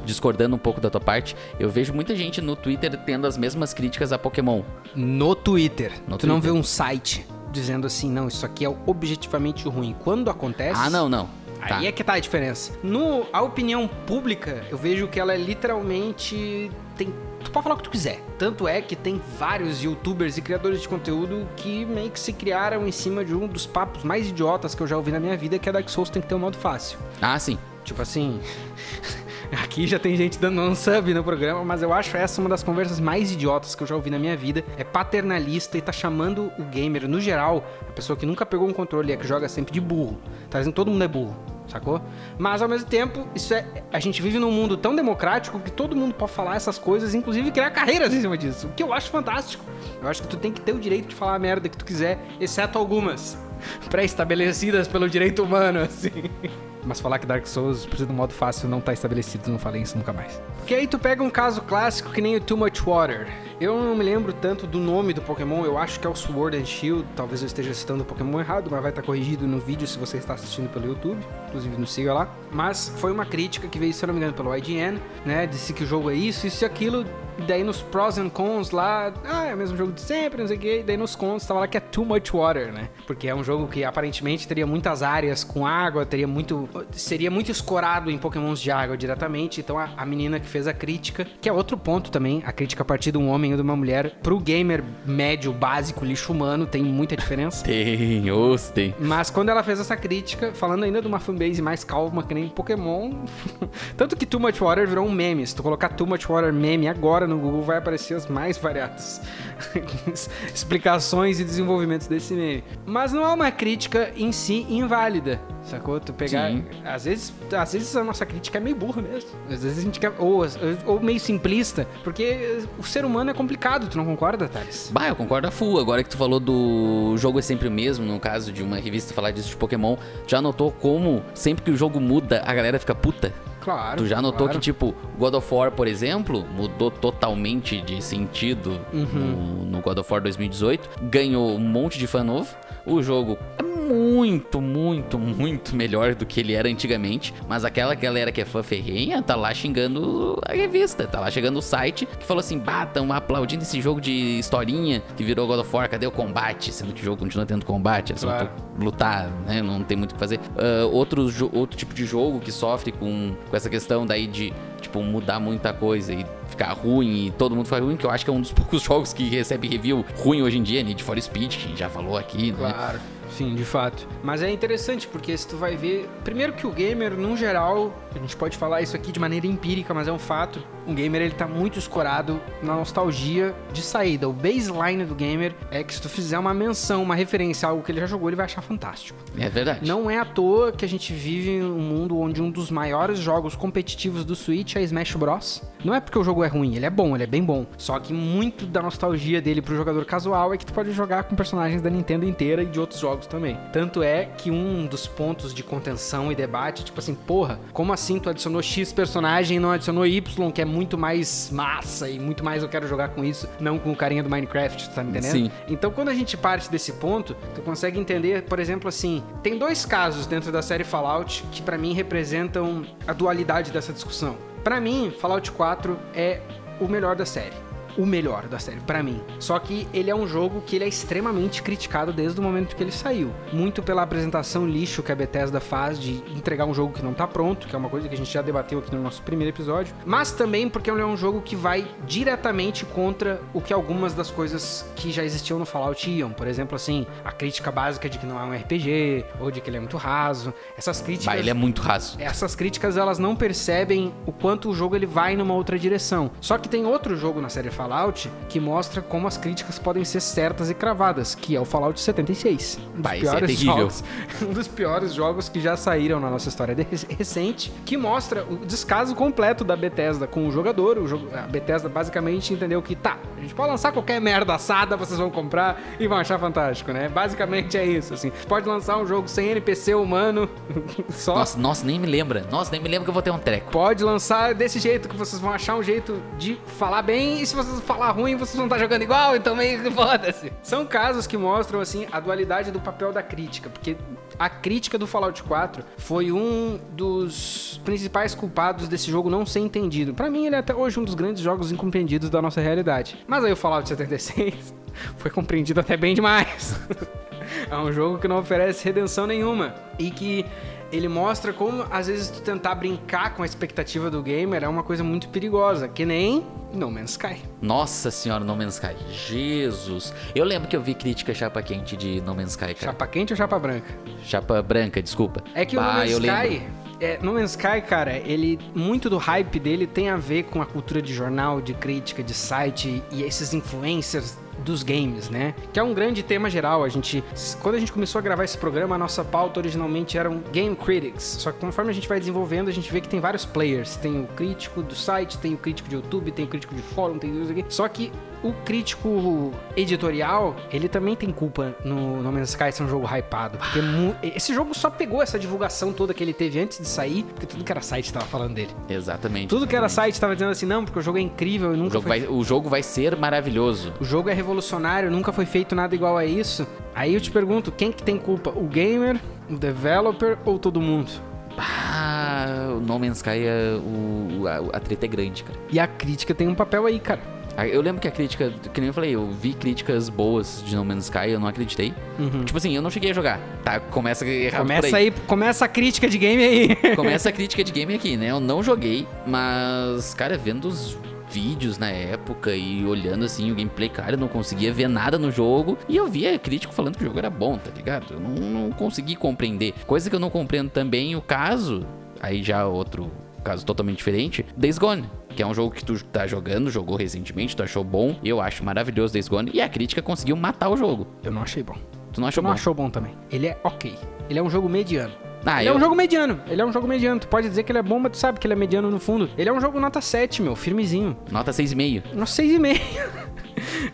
Discordando um pouco da tua parte, eu vejo muita gente no Twitter tendo as mesmas críticas a Pokémon. No Twitter. No tu não vê Twitter. um site dizendo assim, não, isso aqui é objetivamente ruim. Quando acontece. Ah, não, não. Tá. Aí é que tá a diferença. No, a opinião pública, eu vejo que ela é literalmente. Tem, tu pode falar o que tu quiser. Tanto é que tem vários youtubers e criadores de conteúdo que meio que se criaram em cima de um dos papos mais idiotas que eu já ouvi na minha vida, que é Dark Souls tem que ter um modo fácil. Ah, sim. Tipo assim. Aqui já tem gente dando um sub no programa, mas eu acho essa uma das conversas mais idiotas que eu já ouvi na minha vida. É paternalista e tá chamando o gamer, no geral, a pessoa que nunca pegou um controle e é que joga sempre de burro. Tá dizendo todo mundo é burro, sacou? Mas ao mesmo tempo, isso é. A gente vive num mundo tão democrático que todo mundo pode falar essas coisas, inclusive criar carreiras em cima disso. O que eu acho fantástico. Eu acho que tu tem que ter o direito de falar a merda que tu quiser, exceto algumas <laughs> pré-estabelecidas pelo direito humano, assim. Mas falar que Dark Souls precisa de um modo fácil não tá estabelecido, não falei isso nunca mais. Porque aí tu pega um caso clássico que nem o Too Much Water. Eu não me lembro tanto do nome do Pokémon, eu acho que é o Sword and Shield. Talvez eu esteja citando o Pokémon errado, mas vai estar corrigido no vídeo se você está assistindo pelo YouTube. Inclusive nos siga lá. Mas foi uma crítica que veio, se eu não me engano, pelo IGN, né? Disse que o jogo é isso, isso e aquilo. E daí nos pros and cons lá, ah, é o mesmo jogo de sempre, não sei o quê. E daí nos cons tava lá que é Too Much Water, né? Porque é um jogo que aparentemente teria muitas áreas com água, teria muito. seria muito escorado em pokémons de água diretamente. Então a, a menina que fez a crítica, que é outro ponto também, a crítica a partir de um homem ou de uma mulher, pro gamer médio, básico, lixo humano, tem muita diferença. Tem, os tem. Mas quando ela fez essa crítica, falando ainda de uma fanbase mais calma que nem Pokémon, <laughs> tanto que Too Much Water virou um meme. Se tu colocar Too Much Water meme agora no Google, vai aparecer as mais variadas <laughs> explicações e desenvolvimentos desse meme. Mas não é uma crítica em si inválida, sacou? Tu pegar. Sim. Às vezes, às vezes a nossa crítica é meio burra mesmo. Às vezes a gente quer. Ou, ou meio simplista, porque o ser humano é complicado, tu não concorda, Thales? Bah, eu concordo a full. Agora que tu falou do jogo é sempre o mesmo, no caso de uma revista falar disso de Pokémon, já notou como sempre que o jogo muda, a galera fica puta? Claro. Tu já notou claro. que, tipo, God of War, por exemplo, mudou totalmente de sentido Uhum. no, no God of War 2018, ganhou um monte de fã novo. O jogo é muito, muito, muito melhor do que ele era antigamente, mas aquela galera que é fã ferrenha tá lá xingando a revista, tá lá chegando o site que falou assim: bah, tão aplaudindo esse jogo de historinha que virou God of War, cadê o combate? Sendo que o jogo continua tendo combate, eles Claro. vão ter lutar, né? Não tem muito o que fazer. Ah, outro, outro tipo de jogo que sofre com, com essa questão daí de, tipo, mudar muita coisa e ficar ruim e todo mundo ficar ruim, que eu acho que é um dos <laughs> poucos jogos que recebe review ruim hoje em dia, Need for Speed, que a gente já falou aqui, né? Claro, sim, de fato. Mas é interessante porque se tu vai ver, primeiro que o gamer, num geral, a gente pode falar isso aqui de maneira empírica, mas é um fato. O gamer ele tá muito escorado na nostalgia de saída. O baseline do gamer é que se tu fizer uma menção, uma referência a algo que ele já jogou, ele vai achar fantástico. É verdade. Não é à toa que a gente vive um mundo onde um dos maiores jogos competitivos do Switch é Smash Bros. Não é porque o jogo é ruim, ele é bom, ele é bem bom. Só que muito da nostalgia dele pro jogador casual é que tu pode jogar com personagens da Nintendo inteira e de outros jogos também. Tanto é que um dos pontos de contenção e debate, tipo assim, porra, como assim tu adicionou X personagem e não adicionou Y, que é muito mais massa e muito mais eu quero jogar com isso, não com o carinha do Minecraft, tá me entendendo? Sim. Então, quando a gente parte desse ponto, tu consegue entender, por exemplo, assim, tem dois casos dentro da série Fallout que pra mim representam a dualidade dessa discussão. Pra mim, Fallout 4 é o melhor da série. O melhor da série, pra mim. Só que ele é um jogo que ele é extremamente criticado desde o momento que ele saiu. Muito pela apresentação lixo que a Bethesda faz de entregar um jogo que não tá pronto, que é uma coisa que a gente já debateu aqui no nosso primeiro episódio. Mas também porque ele é um jogo que vai diretamente contra o que algumas das coisas que já existiam no Fallout iam. Por exemplo, assim, a crítica básica de que não é um RPG, ou de que ele é muito raso. Essas críticas. Bah, ele é muito raso. Essas críticas elas não percebem o quanto o jogo ele vai numa outra direção. Só que tem outro jogo na série Fallout que mostra como as críticas podem ser certas e cravadas, que é o Fallout 76. Um dos Bah, é piores terrível. jogos, <laughs> um dos piores jogos que já saíram na nossa história recente, que mostra o descaso completo da Bethesda com o jogador. O jogo, a Bethesda basicamente entendeu que tá, a gente pode lançar qualquer merda assada, vocês vão comprar e vão achar fantástico, né? Basicamente é isso, assim. Pode lançar um jogo sem NPC humano, <laughs> só Nossa, nossa, nem me lembra. Nossa, nem me lembra que eu vou ter um treco. Pode lançar desse jeito que vocês vão achar um jeito de falar bem e se vocês falar ruim, vocês vão estar jogando igual, então meio que foda-se. São casos que mostram assim a dualidade do papel da crítica, porque a crítica do Fallout 4 foi um dos principais culpados desse jogo não ser entendido. Pra mim ele é até hoje um dos grandes jogos incompreendidos da nossa realidade. Mas aí o Fallout 76 <laughs> foi compreendido até bem demais. <laughs> É um jogo que não oferece redenção nenhuma e que ele mostra como às vezes tu tentar brincar com a expectativa do gamer é uma coisa muito perigosa, que nem No Man's Sky. Nossa senhora, No Man's Sky. Jesus. Eu lembro que eu vi crítica chapa quente de No Man's Sky, cara. Chapa quente ou chapa branca? Chapa branca, desculpa. É que o Bah, No Man's Sky, é, No Man's Sky, cara, ele muito do hype dele tem a ver com a cultura de jornal, de crítica, de site e esses influencers dos games, né? Que é um grande tema geral. A gente, quando a gente começou a gravar esse programa, a nossa pauta originalmente eram game critics. Só que conforme a gente vai desenvolvendo, a gente vê que tem vários players. Tem o crítico do site, tem o crítico de YouTube, tem o crítico de fórum, tem isso aqui. Só que o crítico editorial, ele também tem culpa no No Man's Sky ser um jogo hypado. Porque esse jogo só pegou essa divulgação toda que ele teve antes de sair, porque tudo que era site tava falando dele. Exatamente. Tudo que era site tava dizendo assim, não, porque o jogo é incrível e O nunca jogo, foi... vai, o jogo vai ser maravilhoso. O jogo é revolucionário, nunca foi feito nada igual a isso. Aí eu te pergunto, quem que tem culpa? O gamer, o developer ou todo mundo? Ah, o No Man's Sky, é o, a, a treta é grande, cara. E a crítica tem um papel aí, cara. Ah, Eu lembro que a crítica, que nem eu falei, eu vi críticas boas de No Man's Sky, eu não acreditei. Tipo assim, eu não cheguei a jogar, tá? Começa errado Uhum. Começa aí, começa a crítica de game aí. <laughs> Começa a crítica de game aqui, né? Eu não joguei, mas, cara, vendo os vídeos na época e olhando assim o gameplay, cara, eu não conseguia ver nada no jogo. E eu via crítico falando que o jogo era bom, tá ligado? Eu não, não consegui compreender. Coisa que eu não compreendo também, o caso, aí já outro caso totalmente diferente, Days Gone. Que é um jogo que tu tá jogando, jogou recentemente, tu achou bom, eu acho maravilhoso Days Gone, e a crítica conseguiu matar o jogo. Eu não achei bom. Tu não Tu achou não bom? achou bom também. Ele é ok. Ele é um jogo mediano. Ah, ele eu... é um jogo mediano. Ele é um jogo mediano. Tu pode dizer que ele é bom, mas tu sabe que ele é mediano no fundo. Ele é um jogo nota 7, meu, firmezinho. Nota 6,5. Nota 6,5.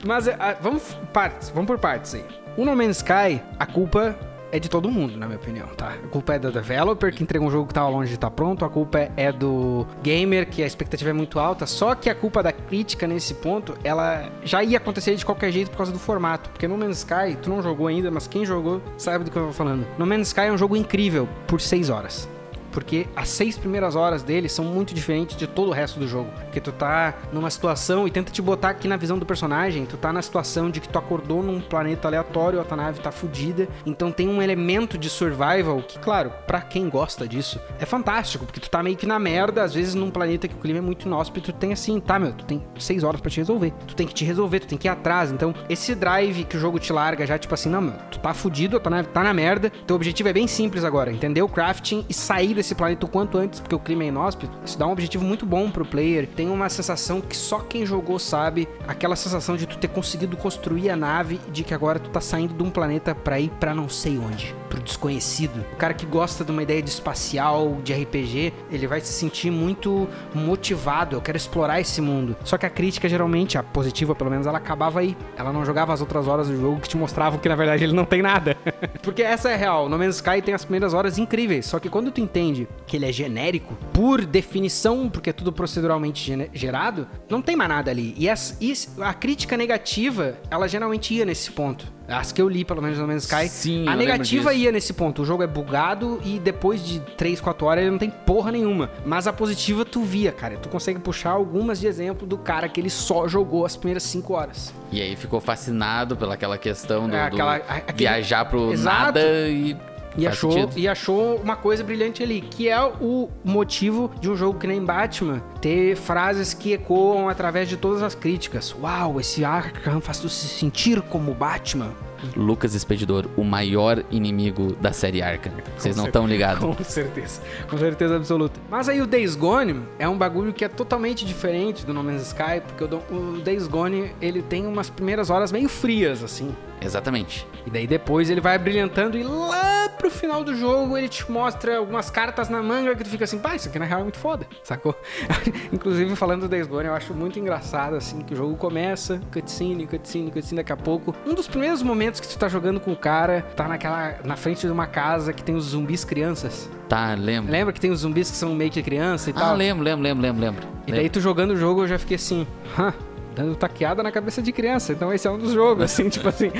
mas ah, vamos partes, vamos por partes aí. O No Man's Sky, a culpa é de todo mundo, na minha opinião, tá? A culpa é do developer que entregou um jogo que tava longe de estar pronto, a culpa é do gamer que a expectativa é muito alta, só que a culpa da crítica nesse ponto, ela já ia acontecer de qualquer jeito por causa do formato, porque No Man's Sky, tu não jogou ainda, mas quem jogou sabe do que eu tô falando. No Man's Sky é um jogo incrível por 6 horas. Porque as seis primeiras horas dele são muito diferentes de todo o resto do jogo. Porque tu tá numa situação, e tenta te botar aqui na visão do personagem, tu tá na situação de que tu acordou num planeta aleatório, a tua nave tá fodida. Então tem um elemento de survival que, claro, pra quem gosta disso, é fantástico. Porque tu tá meio que na merda, às vezes num planeta que o clima é muito inóspito, tu tem assim, tá, meu, tu tem seis horas pra te resolver. Tu tem que te resolver, tu tem que ir atrás. Então, esse drive que o jogo te larga já, tipo assim, não, meu, tu tá fudido, a tua nave tá na merda. Teu objetivo é bem simples agora, entender o crafting e sair desse desse planeta o quanto antes, porque o clima é inóspito, isso dá um objetivo muito bom pro player. Tem uma sensação que só quem jogou sabe, aquela sensação de tu ter conseguido construir a nave de que agora tu tá saindo de um planeta pra ir pra não sei onde, pro desconhecido. O cara que gosta de uma ideia de espacial, de RPG, ele vai se sentir muito motivado, eu quero explorar esse mundo. Só que a crítica geralmente, a positiva pelo menos, ela acabava aí. Ela não jogava as outras horas do jogo que te mostravam que na verdade ele não tem nada. <laughs> Porque essa é real. No Man's Sky tem as primeiras horas incríveis, só que quando tu entende que ele é genérico, por definição, porque é tudo proceduralmente gerado, não tem mais nada ali. E, as, e a crítica negativa, ela geralmente ia nesse ponto. As que eu li, pelo menos no Man's Sky. Sim, a negativa ia nesse ponto. O jogo é bugado e depois de 3, 4 horas ele não tem porra nenhuma. Mas a positiva tu via, cara. Tu consegue puxar algumas de exemplo do cara que ele só jogou as primeiras 5 horas. E aí ficou fascinado pelaquela questão do, É, aquela- do aquele- viajar pro Exato. nada e. E achou, sentido. e achou uma coisa brilhante ali, que é o motivo de um jogo que nem Batman ter frases que ecoam através de todas as críticas. Uau, esse Arkham faz tu se sentir como Batman. Lucas Expedidor, o maior inimigo da série Arkham. Vocês não estão ligados. <laughs> Com certeza, com certeza absoluta. Mas aí o Days Gone é um bagulho que é totalmente diferente do No Man's Sky, porque o Days Gone, ele tem umas primeiras horas meio frias, assim. Exatamente. E daí depois ele vai brilhantando e lá pro final do jogo ele te mostra algumas cartas na manga que tu fica assim, pá, isso aqui na real é muito foda, <laughs> sacou? <laughs> Inclusive falando do Days Gone, eu acho muito engraçado assim que o jogo começa, cutscene, cutscene, cutscene daqui a pouco. Um dos primeiros momentos que tu tá jogando com o cara, tá naquela na frente de uma casa que tem os zumbis crianças. Tá, lembro. Lembra que tem os zumbis que são meio que criança e Ah, tal? lembro, lembro, lembro, lembro, lembro. E daí tu jogando o jogo eu já fiquei assim, hã? Dando taqueada na cabeça de criança. Então esse é um dos jogos, assim, <laughs> tipo assim,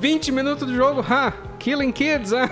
20 minutos do jogo, hã? Killing kids, hã?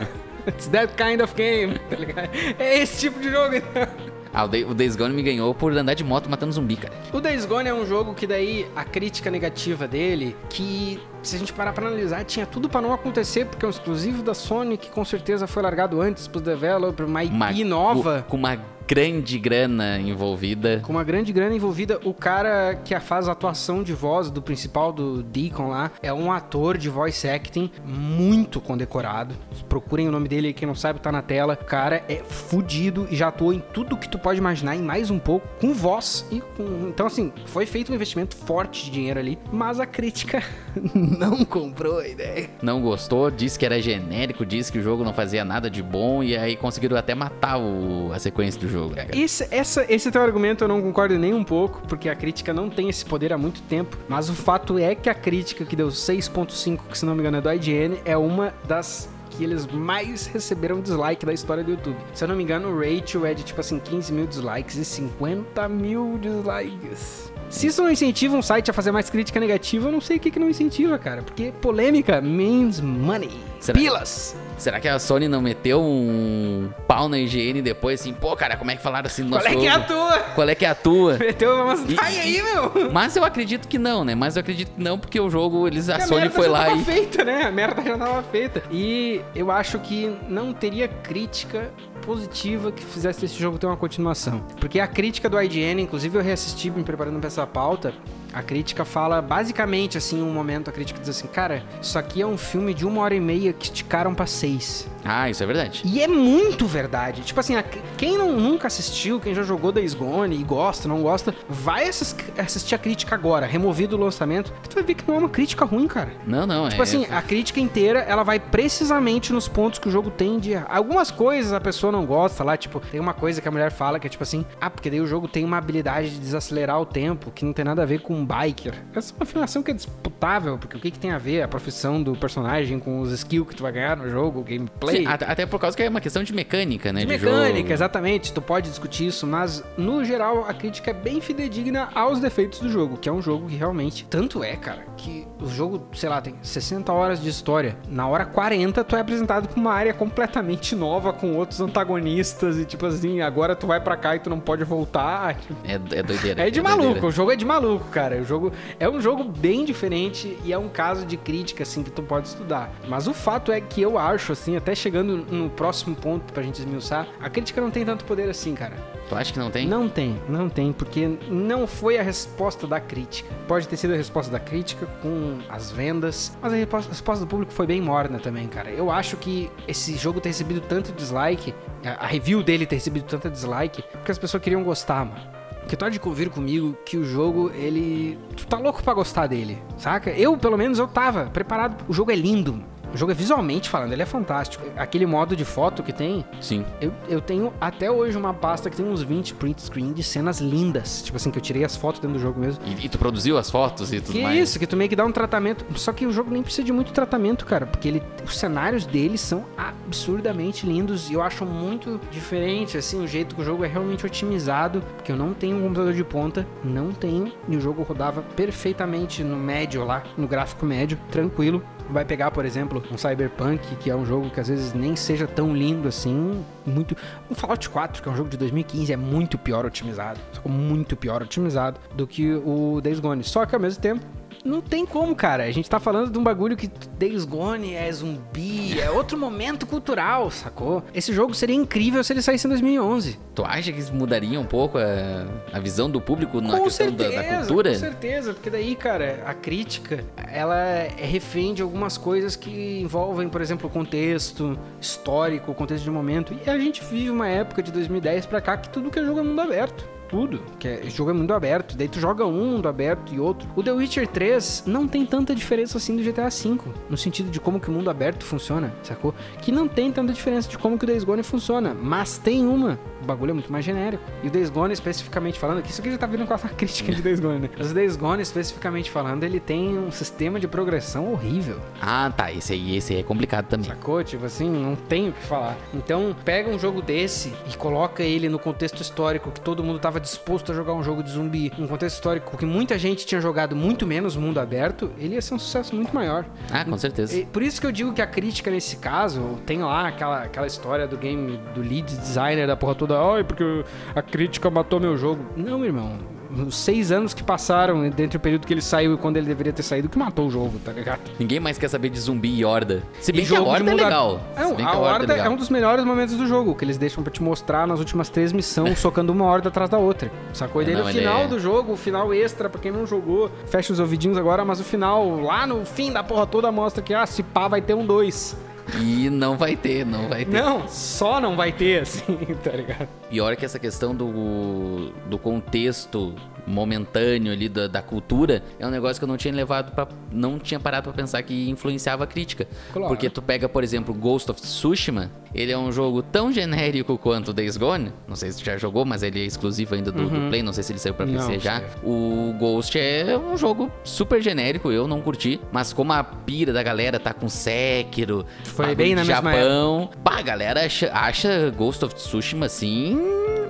It's that kind of game, <laughs> tá ligado? É esse tipo de jogo, então. Ah, o Day- o Days Gone me ganhou por andar de moto matando zumbi, cara. O Days Gone é um jogo que daí a crítica negativa dele, que se a gente parar pra analisar, tinha tudo pra não acontecer, porque é um exclusivo da Sony que com certeza foi largado antes pros developers, uma IP Uma- nova. Com uma grande grana envolvida. Com uma grande grana envolvida, o cara que faz a atuação de voz do principal do Deacon lá é um ator de voice acting muito condecorado. Procurem o nome dele, quem não sabe tá na tela. O cara é fudido e já atuou em tudo que tu pode imaginar e mais um pouco, com voz e com. Então, assim, foi feito um investimento forte de dinheiro ali, mas a crítica <laughs> não comprou a ideia. Não gostou, disse que era genérico, disse que o jogo não fazia nada de bom e aí conseguiram até matar o- a sequência do jogo, né? Esse, essa, esse teu argumento eu não concordo nem um pouco, porque a crítica não tem esse poder há muito tempo. Mas o fato é que a crítica que deu 6.5, que se não me engano é do IGN, é uma das que eles mais receberam dislike da história do YouTube. Se eu não me engano, o ratio é de tipo assim 15 mil dislikes e 50 mil dislikes. Se isso não incentiva um site a fazer mais crítica negativa, eu não sei o que, que não incentiva, cara. Porque polêmica means money. Será? Pilas. Será que a Sony não meteu um pau na IGN depois assim, pô, cara, como é que falaram assim do Qual é que é a tua? Qual é que é a tua? Meteu uma Sai aí, meu! Mas eu acredito que não, né? Mas eu acredito que não, porque o jogo, eles, a Porque Sony foi lá e. feita, né? A merda já tava feita. E eu acho que não teria crítica positiva que fizesse esse jogo ter uma continuação. Porque a crítica do IGN, inclusive eu reassisti me preparando pra essa pauta, a crítica fala basicamente assim, um momento a crítica diz assim, cara, isso aqui é um filme de uma hora e meia que esticaram pra seis. Ah, isso é verdade. E é muito verdade. Tipo assim, a- quem não, nunca assistiu, quem já jogou Days Gone e gosta, não gosta, vai assis- assistir a crítica agora, removido o lançamento, que tu vai ver que não é uma crítica ruim, cara. Não, não, Tipo é. assim, a crítica inteira, ela vai precisamente nos pontos que o jogo tem de... Algumas coisas a pessoa não gosta lá, tipo, tem uma coisa que a mulher fala que é tipo assim, ah, porque daí o jogo tem uma habilidade de desacelerar o tempo, que não tem nada a ver com um biker. Essa é uma afirmação que é disputável, porque o que, que tem a ver a profissão do personagem com os skills que tu vai ganhar no jogo, o gameplay? Sim, até, por causa que é uma questão de mecânica, né? De De, mecânica, jogo. exatamente. Tu pode discutir isso, mas no geral a crítica é bem fidedigna aos defeitos do jogo, que é um jogo que realmente. Tanto é, cara, que o jogo, sei lá, tem 60 horas de história. Na hora 40, tu é apresentado pra uma área completamente nova com outros antagonistas e tipo assim, agora tu vai pra cá e tu não pode voltar. É, é doideira. É de doideira. maluco, o jogo é de maluco, cara. O jogo é um jogo bem diferente e é um caso de crítica, assim, que tu pode estudar. Mas o fato é que eu acho, assim, até chegando no próximo ponto pra gente esmiuçar, a crítica não tem tanto poder assim, cara. Tu acha que não tem? Não tem, não tem, porque não foi a resposta da crítica. Pode ter sido a resposta da crítica com as vendas, mas a resposta, do público foi bem morna também, cara. Eu acho que esse jogo ter recebido tanto dislike, a, a review dele ter recebido tanto dislike, porque as pessoas queriam gostar, mano. Que tu há de convir comigo que o jogo, ele. Tu tá louco pra gostar dele, saca? Eu, pelo menos, eu tava preparado. O jogo é lindo. O jogo é visualmente falando, ele é fantástico. Aquele modo de foto que tem. Sim. Eu, eu tenho até hoje uma pasta que tem uns 20 print screen de cenas lindas. Tipo assim, que eu tirei as fotos dentro do jogo mesmo. E, e tu produziu as fotos e tudo que mais? isso, que tu meio que dá um tratamento. Só que o jogo nem precisa de muito tratamento, cara. Porque ele, os cenários dele são absurdamente lindos. E eu acho muito diferente, assim, o jeito que o jogo é realmente otimizado. Porque eu não tenho um computador de ponta. Não tenho. E o jogo rodava perfeitamente no médio lá, no gráfico médio, tranquilo vai pegar, por exemplo, um Cyberpunk, que é um jogo que às vezes nem seja tão lindo assim, muito. Um Fallout 4, que é um jogo de 2015, é muito pior otimizado, muito pior otimizado do que o Days Gone. Só que ao mesmo tempo não tem como, cara. A gente tá falando de um bagulho que Days Gone é zumbi, é outro momento cultural, sacou? Esse jogo seria incrível se ele saísse em 2011. Tu acha que isso mudaria um pouco a, a visão do público na com questão certeza, da, da cultura? Com certeza, porque daí, cara, a crítica, ela é refém de algumas coisas que envolvem, por exemplo, o contexto histórico, o contexto de momento. E a gente vive uma época de 2010 pra cá que tudo que é jogo é mundo aberto tudo, que é, jogo é mundo aberto, daí tu joga um mundo aberto e outro. O The Witcher 3 não tem tanta diferença assim do GTA V, no sentido de como que o mundo aberto funciona, sacou? Que não tem tanta diferença de como que o Days Gone funciona, mas tem uma. O bagulho é muito mais genérico. E o Days Gone, especificamente falando, que isso aqui já tá vindo com a <laughs> crítica de Days Gone, né? Mas o Days Gone, especificamente falando, ele tem um sistema de progressão horrível. Ah, tá. Esse aí, esse aí é complicado também. Sacou? Tipo assim, não tem o que falar. Então, pega um jogo desse e coloca ele no contexto histórico que todo mundo tava disposto a jogar um jogo de zumbi, um contexto histórico que muita gente tinha jogado muito menos mundo aberto, ele ia ser um sucesso muito maior. Ah, com certeza. E por isso que eu digo que a crítica nesse caso, tem lá aquela, aquela história do game, do lead designer da porra toda, ai, porque a crítica matou meu jogo. Não, meu irmão os seis anos que passaram entre o período que ele saiu e quando ele deveria ter saído que matou o jogo, tá ligado? Ninguém mais quer saber de zumbi e horda. Se bem E que a jogo de horda é legal. Não, Se bem a que horda é, legal. um dos melhores momentos do jogo, que eles deixam pra te mostrar nas últimas três missões, <laughs> socando uma horda atrás da outra. Sacou? E daí Não, no final é- do jogo, o final extra, pra quem não jogou, fecha os ouvidinhos agora, mas o final, lá no fim da porra toda, mostra que, ah, se pá, vai ter um dois. E não vai ter, não vai ter. Não, só não vai ter, assim, <laughs> tá ligado? Pior que essa questão do, do contexto momentâneo ali da, da cultura é um negócio que eu não tinha levado para não tinha parado pra pensar que influenciava a crítica. Claro. Porque tu pega, por exemplo, Ghost of Tsushima, ele é um jogo tão genérico quanto Days Gone. Não sei se tu já jogou, mas ele é exclusivo ainda do, do Play, não sei se ele saiu pra Não, PC já. sei. O Ghost é um jogo super genérico, eu não curti, mas como a pira da galera tá com Sekiro, Foi bem na de mesma Japão, bah, a galera acha, acha Ghost of Tsushima assim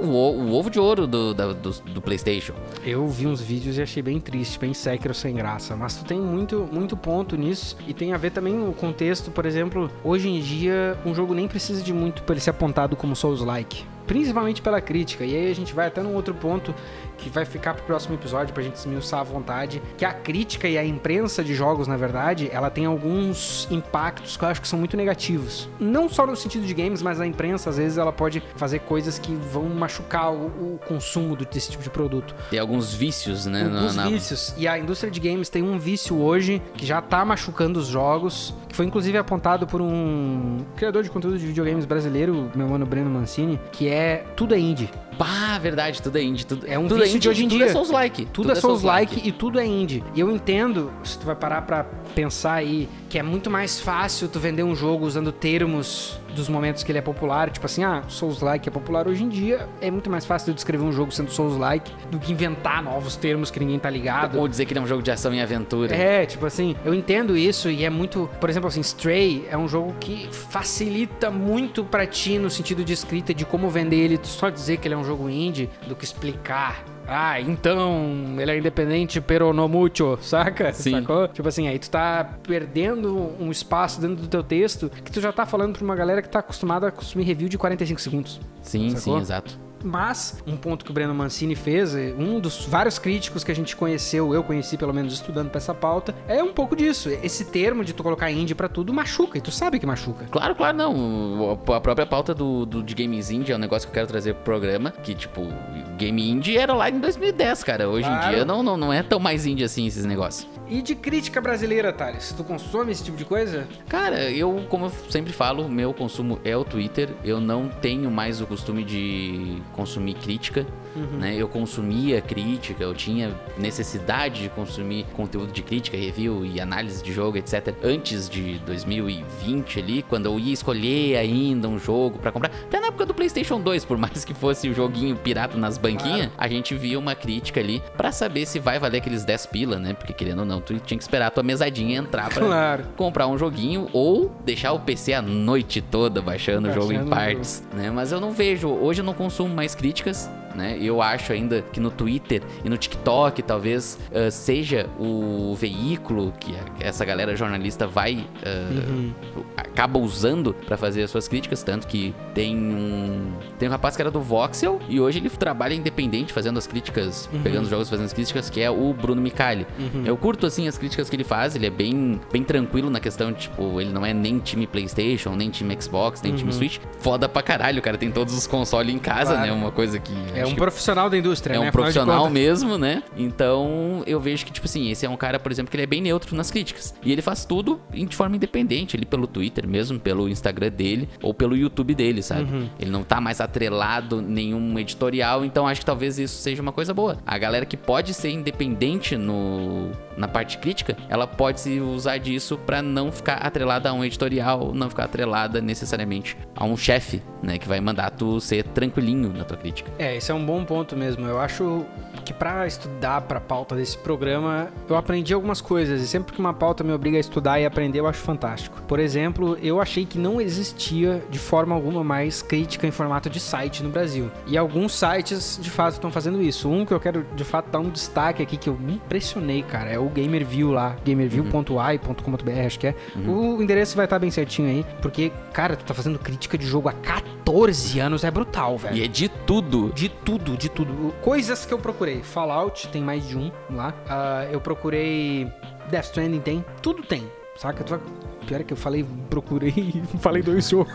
o, o- ovo de ouro do, da- do, do PlayStation. Eu vi uns vídeos e achei bem triste, bem Sekiro sem graça. Mas tu tem muito, muito ponto nisso. E tem a ver também o contexto, por exemplo, hoje em dia um jogo nem precisa de muito para ele ser apontado como Souls-like. Principalmente pela crítica. E aí a gente vai até num outro ponto que vai ficar pro próximo episódio pra gente esmiuçar à vontade. Que a crítica e a imprensa de jogos, na verdade, ela tem alguns impactos que eu acho que são muito negativos. Não só no sentido de games, mas a imprensa, às vezes, ela pode fazer coisas que vão machucar o, o consumo desse tipo de produto Tem alguns vícios, né? na- alguns na- vícios. E a indústria de games tem um vício hoje que já tá machucando os jogos, que foi inclusive apontado por um criador de conteúdo de videogames brasileiro, meu mano Breno Mancini, que é tudo é indie. Pá, verdade, tudo é indie. Tudo, É um tudo vício de hoje em tudo dia. é Souls-like. Tudo, é Souls-like e tudo é indie. E eu entendo, se tu vai parar pra pensar aí, que é muito mais fácil tu vender um jogo usando termos dos momentos que ele é popular. Tipo assim, ah, Souls-like é popular hoje em dia. É muito mais fácil tu descrever um jogo sendo Souls-like do que inventar novos termos que ninguém tá ligado. Ou dizer que ele é um jogo de ação e aventura. É, tipo assim, eu entendo isso e é muito. Por exemplo, assim, Stray é um jogo que facilita muito pra ti no sentido de escrita, de como vender ele, só dizer que ele é um jogo indie, do que explicar. Ah, então ele é independente, pero no mucho, saca? Sim. Sacou? Tipo assim, aí tu tá perdendo um espaço dentro do teu texto que tu já tá falando pra uma galera que tá acostumada a consumir review de 45 segundos. Sim, Sacou? sim, exato. Mas, um ponto que o Breno Mancini fez, um dos vários críticos que a gente conheceu, eu conheci pelo menos estudando pra essa pauta, é um pouco disso. Esse termo de tu colocar indie pra tudo machuca, e tu sabe que machuca. Claro, claro, não. A própria pauta do, do de Games Indie é um negócio que eu quero trazer pro programa, que, tipo, Game Indie era lá em 2010, cara. Hoje Claro. em dia não, não, não é tão mais indie assim esses negócios. E de crítica brasileira, Thales? Tu consome esse tipo de coisa? Cara, eu, como eu sempre falo, meu consumo é o Twitter. Eu não tenho mais o costume de consumir crítica, né? Eu consumia crítica, eu tinha necessidade de consumir conteúdo de crítica, review e análise de jogo, etc. Antes de 2020 ali, quando eu ia escolher ainda um jogo pra comprar. Até na época do PlayStation 2, por mais que fosse o joguinho pirata nas banquinhas, a gente via uma crítica ali pra saber se vai valer aqueles 10 pila, né? Porque querendo ou não, tu tinha que esperar a tua mesadinha entrar pra Claro. comprar um joguinho ou deixar o PC a noite toda baixando, o jogo em Baixando partes, né? Mas eu não vejo, hoje eu não consumo mais críticas, né? Eu acho ainda que no Twitter e no TikTok talvez ah, seja o veículo que essa galera jornalista vai ah, acaba usando pra fazer as suas críticas, tanto que tem um tem um rapaz que era do Voxel e hoje ele trabalha independente fazendo as críticas, pegando os jogos fazendo as críticas, que é o Bruno Micali. Eu curto assim as críticas que ele faz, ele é bem bem tranquilo na questão tipo, ele não é nem time PlayStation, nem time Xbox, nem time Switch. Foda pra caralho, o cara tem todos os consoles em casa, Claro. né? Uma coisa que É acho um profissional da indústria, é né? um Afinal de profissional mesmo, né? Então eu vejo que, tipo assim, esse é um cara, por exemplo, que ele é bem neutro nas críticas. E ele faz tudo de forma independente, ele pelo Twitter mesmo, pelo Instagram dele, ou pelo YouTube dele, sabe? Uhum. Ele não tá mais atrelado nenhum editorial, então acho que talvez isso seja uma coisa boa. A galera que pode ser independente no, na parte crítica, ela pode se usar disso pra não ficar atrelada a um editorial, não ficar atrelada necessariamente a um chefe, né? Que vai mandar tu ser tranquilinho na tua crítica. É, esse é um bom ponto mesmo. Eu acho que pra estudar pra pauta desse programa, eu aprendi algumas coisas. E sempre que uma pauta me obriga a estudar e aprender, eu acho fantástico. Por exemplo, eu achei que não existia de forma alguma mais crítica em formato de site no Brasil. E alguns sites, de fato, estão fazendo isso. Um que eu quero, de fato, dar um destaque aqui que eu me impressionei, cara, é o Gamerview lá. gamerview.ai.com.br, acho que é. O endereço vai estar bem certinho aí. Porque, cara, tu tá fazendo crítica de jogo há 14 anos. É brutal, velho. E é de tudo. De tudo, de tudo. Coisas que eu procurei. Fallout, tem mais de um lá. Ah, eu procurei. Death Stranding tem. Tudo tem. Saca? Tu vai- Pior é que eu falei, procurei <laughs> e falei dois <laughs> jogos.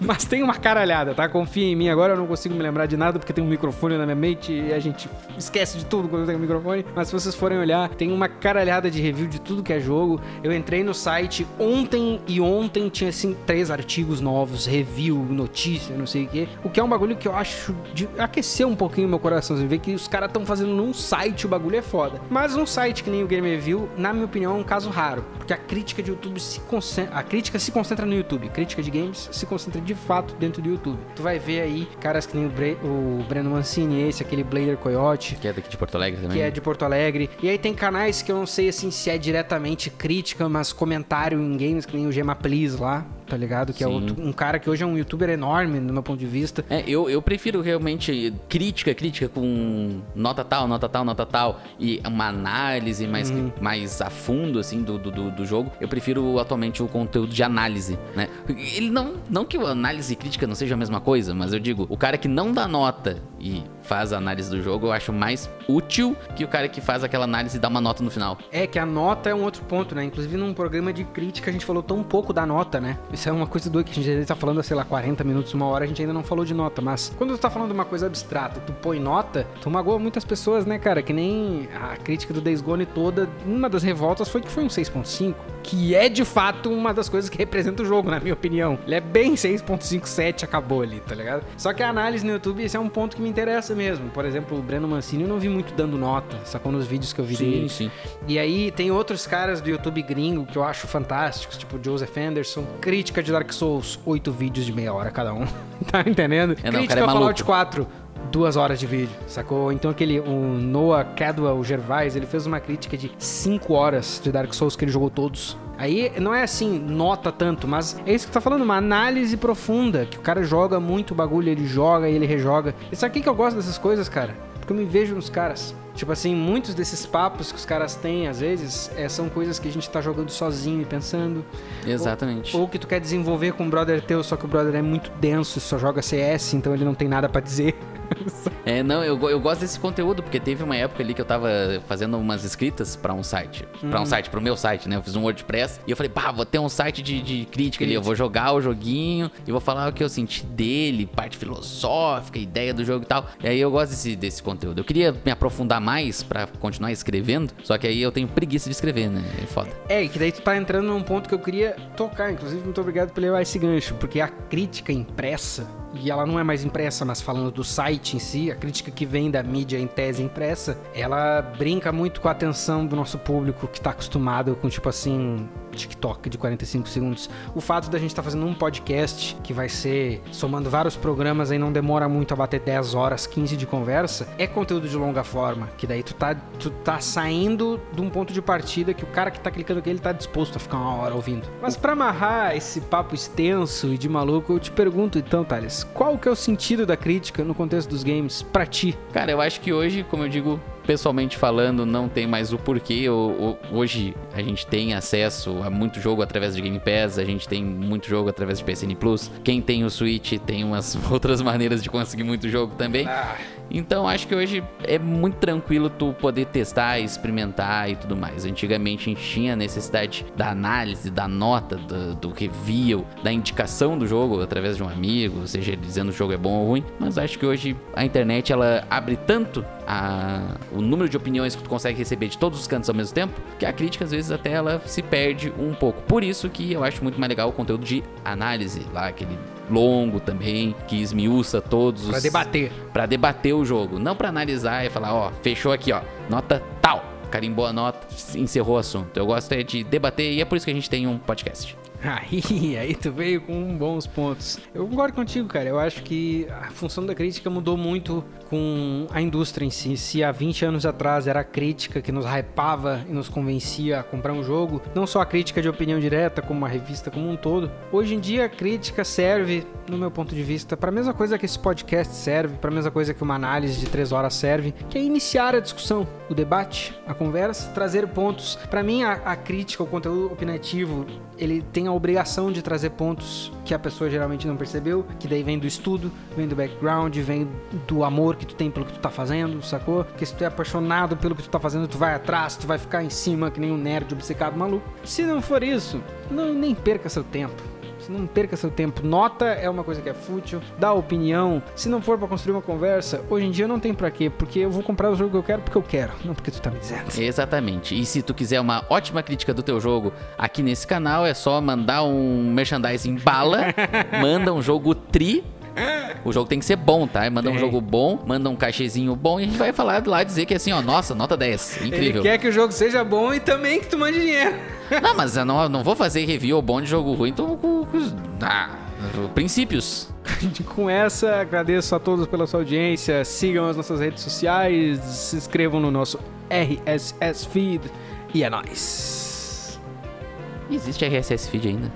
Mas tem uma caralhada, tá? Confia em mim. Agora eu não consigo me lembrar de nada porque tem um microfone na minha mente e a gente esquece de tudo quando tem um microfone. Mas se vocês forem olhar, tem uma caralhada de review de tudo que é jogo. Eu entrei no site ontem e ontem tinha assim três artigos novos, review, notícia, não sei o quê. O que é um bagulho que eu acho de aquecer um pouquinho meu coraçãozinho, ver que os caras estão fazendo num site, o bagulho é foda. Mas um site que nem o Game Review, na minha opinião, é um caso raro, porque a crítica de YouTube se concentra, a crítica se concentra no YouTube, crítica de games se concentra de fato dentro do YouTube. Tu vai ver aí caras que nem o, Bre o Breno Mancini, esse, aquele Blader Coyote, Que é daqui de Porto Alegre também. que é de Porto Alegre. E aí tem canais que eu não sei assim se é diretamente crítica, mas comentário em games, que nem o Gema Please lá, tá ligado? Que é Sim. outro- um cara que hoje é um youtuber enorme, no meu ponto de vista. É, eu, eu prefiro realmente crítica, crítica com nota tal, nota tal, nota tal e uma análise mais, Uhum. mais a fundo, assim, do, do, do- jogo. Eu prefiro atualmente o conteúdo de análise, né? Ele não, não que análise e crítica não seja a mesma coisa, mas eu digo, o cara que não dá nota e faz a análise do jogo, eu acho mais útil que o cara que faz aquela análise e dá uma nota no final. É que a nota é um outro ponto, né? Inclusive num programa de crítica a gente falou tão pouco da nota, né? Isso é uma coisa doida que a gente tá falando sei lá, 40 minutos, uma hora, a gente ainda não falou de nota. Mas quando tu tá falando de uma coisa abstrata tu põe nota, tu magoa muitas pessoas, né, cara? Que nem a crítica do Days Gone toda, uma das revoltas foi que foi um 6.5, que é de fato uma das coisas que representa o jogo, na minha opinião. Ele é bem 6.57, acabou ali, tá ligado? Só que a análise no YouTube, esse é um ponto que me interessa mesmo. Por exemplo, o Breno Mancini eu não vi muito dando nota, sacou nos vídeos que eu vi dele. sim. E aí tem outros caras do YouTube gringo que eu acho fantásticos, tipo Joseph Anderson, crítica de Dark Souls, oito vídeos de meia hora cada um. <laughs> tá entendendo? É, não, crítica é ao Fallout maluco. 4, duas horas de vídeo, sacou? Então aquele, o Noah Cadwell Gervais, ele fez uma crítica de cinco horas de Dark Souls que ele jogou todos. Aí não é assim, nota tanto, mas é isso que tá falando, uma análise profunda, que o cara joga muito bagulho, ele joga e ele rejoga. E sabe o que eu gosto dessas coisas, cara? Porque eu me vejo nos caras. Tipo assim, muitos desses papos que os caras têm, às vezes, é, são coisas que a gente tá jogando sozinho e pensando. Exatamente. Ou que tu quer desenvolver com um brother teu, só que o brother é muito denso, só joga CS, então ele não tem nada pra dizer. <laughs> É, não, eu, eu gosto desse conteúdo, porque teve uma época ali que eu tava fazendo umas escritas pra um site. Pra um site, pro meu site, né? Eu fiz um WordPress e eu falei, pá, vou ter um site de, de crítica ali. Eu vou jogar o joguinho e vou falar o que eu senti dele, parte filosófica, ideia do jogo e tal. E aí eu gosto desse, desse conteúdo. Eu queria me aprofundar mais pra continuar escrevendo, só que aí eu tenho preguiça de escrever, né? É foda. É, e que daí tu tá entrando num ponto que eu queria tocar. Inclusive, muito obrigado por levar esse gancho, porque a crítica impressa, e ela não é mais impressa, mas falando do site em si, a crítica que vem da mídia em tese impressa, ela brinca muito com a atenção do nosso público que tá acostumado com, tipo assim, TikTok de 45 segundos. O fato da gente estar fazendo um podcast que vai ser somando vários programas aí não demora muito a bater 10 horas, 15 de conversa, é conteúdo de longa forma, que daí tu tá, tu tá saindo de um ponto de partida que o cara que tá clicando aqui ele tá disposto a ficar uma hora ouvindo. Mas pra amarrar esse papo extenso e de maluco, eu te pergunto então, Thales, qual que é o sentido da crítica no contexto dos games pra ti? Cara, eu acho que hoje, como eu digo, pessoalmente falando, não tem mais o porquê. O- o- Hoje a gente tem acesso a muito jogo através de Game Pass, a gente tem muito jogo através de PSN Plus. Quem tem o Switch tem umas <laughs> outras maneiras de conseguir muito jogo também. Então acho que hoje é muito tranquilo tu poder testar, experimentar e tudo mais. Antigamente a gente tinha a necessidade da análise, da nota, do, do review, da indicação do jogo através de um amigo, seja dizendo o jogo é bom ou ruim. Mas acho que hoje a internet ela abre tanto a- o número de opiniões que tu consegue receber de todos os cantos ao mesmo tempo, que a crítica às vezes até ela se perde um pouco. Por isso que eu acho muito mais legal o conteúdo de análise, lá aquele longo também, que esmiuça todos Pra os debater. Pra debater o jogo, não pra analisar e falar, ó, fechou aqui, ó, nota tal. Carimbou a nota, encerrou o assunto. Eu gosto é de debater e é por isso que a gente tem um podcast. Aí, <laughs> aí tu veio com bons pontos. Eu concordo contigo, cara. Eu acho que a função da crítica mudou muito com a indústria em si. Se há 20 anos atrás era a crítica que nos hypava e nos convencia a comprar um jogo, não só a crítica de opinião direta, como a revista como um todo. Hoje em dia a crítica serve, no meu ponto de vista, para a mesma coisa que esse podcast serve, para a mesma coisa que uma análise de 3 horas serve, que é iniciar a discussão, o debate, a conversa, trazer pontos. Para mim a, a crítica, o conteúdo opinativo, ele tem a obrigação de trazer pontos que a pessoa geralmente não percebeu, que daí vem do estudo, vem do background, vem do amor que tu tem pelo que tu tá fazendo, sacou? Porque se tu é apaixonado pelo que tu tá fazendo, tu vai atrás, tu vai ficar em cima que nem um nerd obcecado maluco. Se não for isso, não, nem perca seu tempo. Não perca seu tempo. Nota é uma coisa que é fútil, dá opinião. Se não for pra construir uma conversa, hoje em dia não tem pra quê, porque eu vou comprar o jogo que eu quero porque eu quero, não porque tu tá me dizendo. Exatamente. E se tu quiser uma ótima crítica do teu jogo aqui nesse canal, é só mandar um merchandising bala, <laughs> manda um jogo tri. O jogo tem que ser bom, tá? Manda um Tem. jogo bom, manda um cachezinho bom e a gente vai falar lá dizer que assim, ó, nossa, nota 10. Incrível. Ele quer que o jogo seja bom e também que tu mande dinheiro. <laughs> Não, mas eu não, não vou fazer review bom de jogo ruim, então ah, princípios. <laughs> Com essa, agradeço a todos pela sua audiência. Sigam as nossas redes sociais, se inscrevam no nosso RSS Feed e é nóis. Existe RSS feed ainda?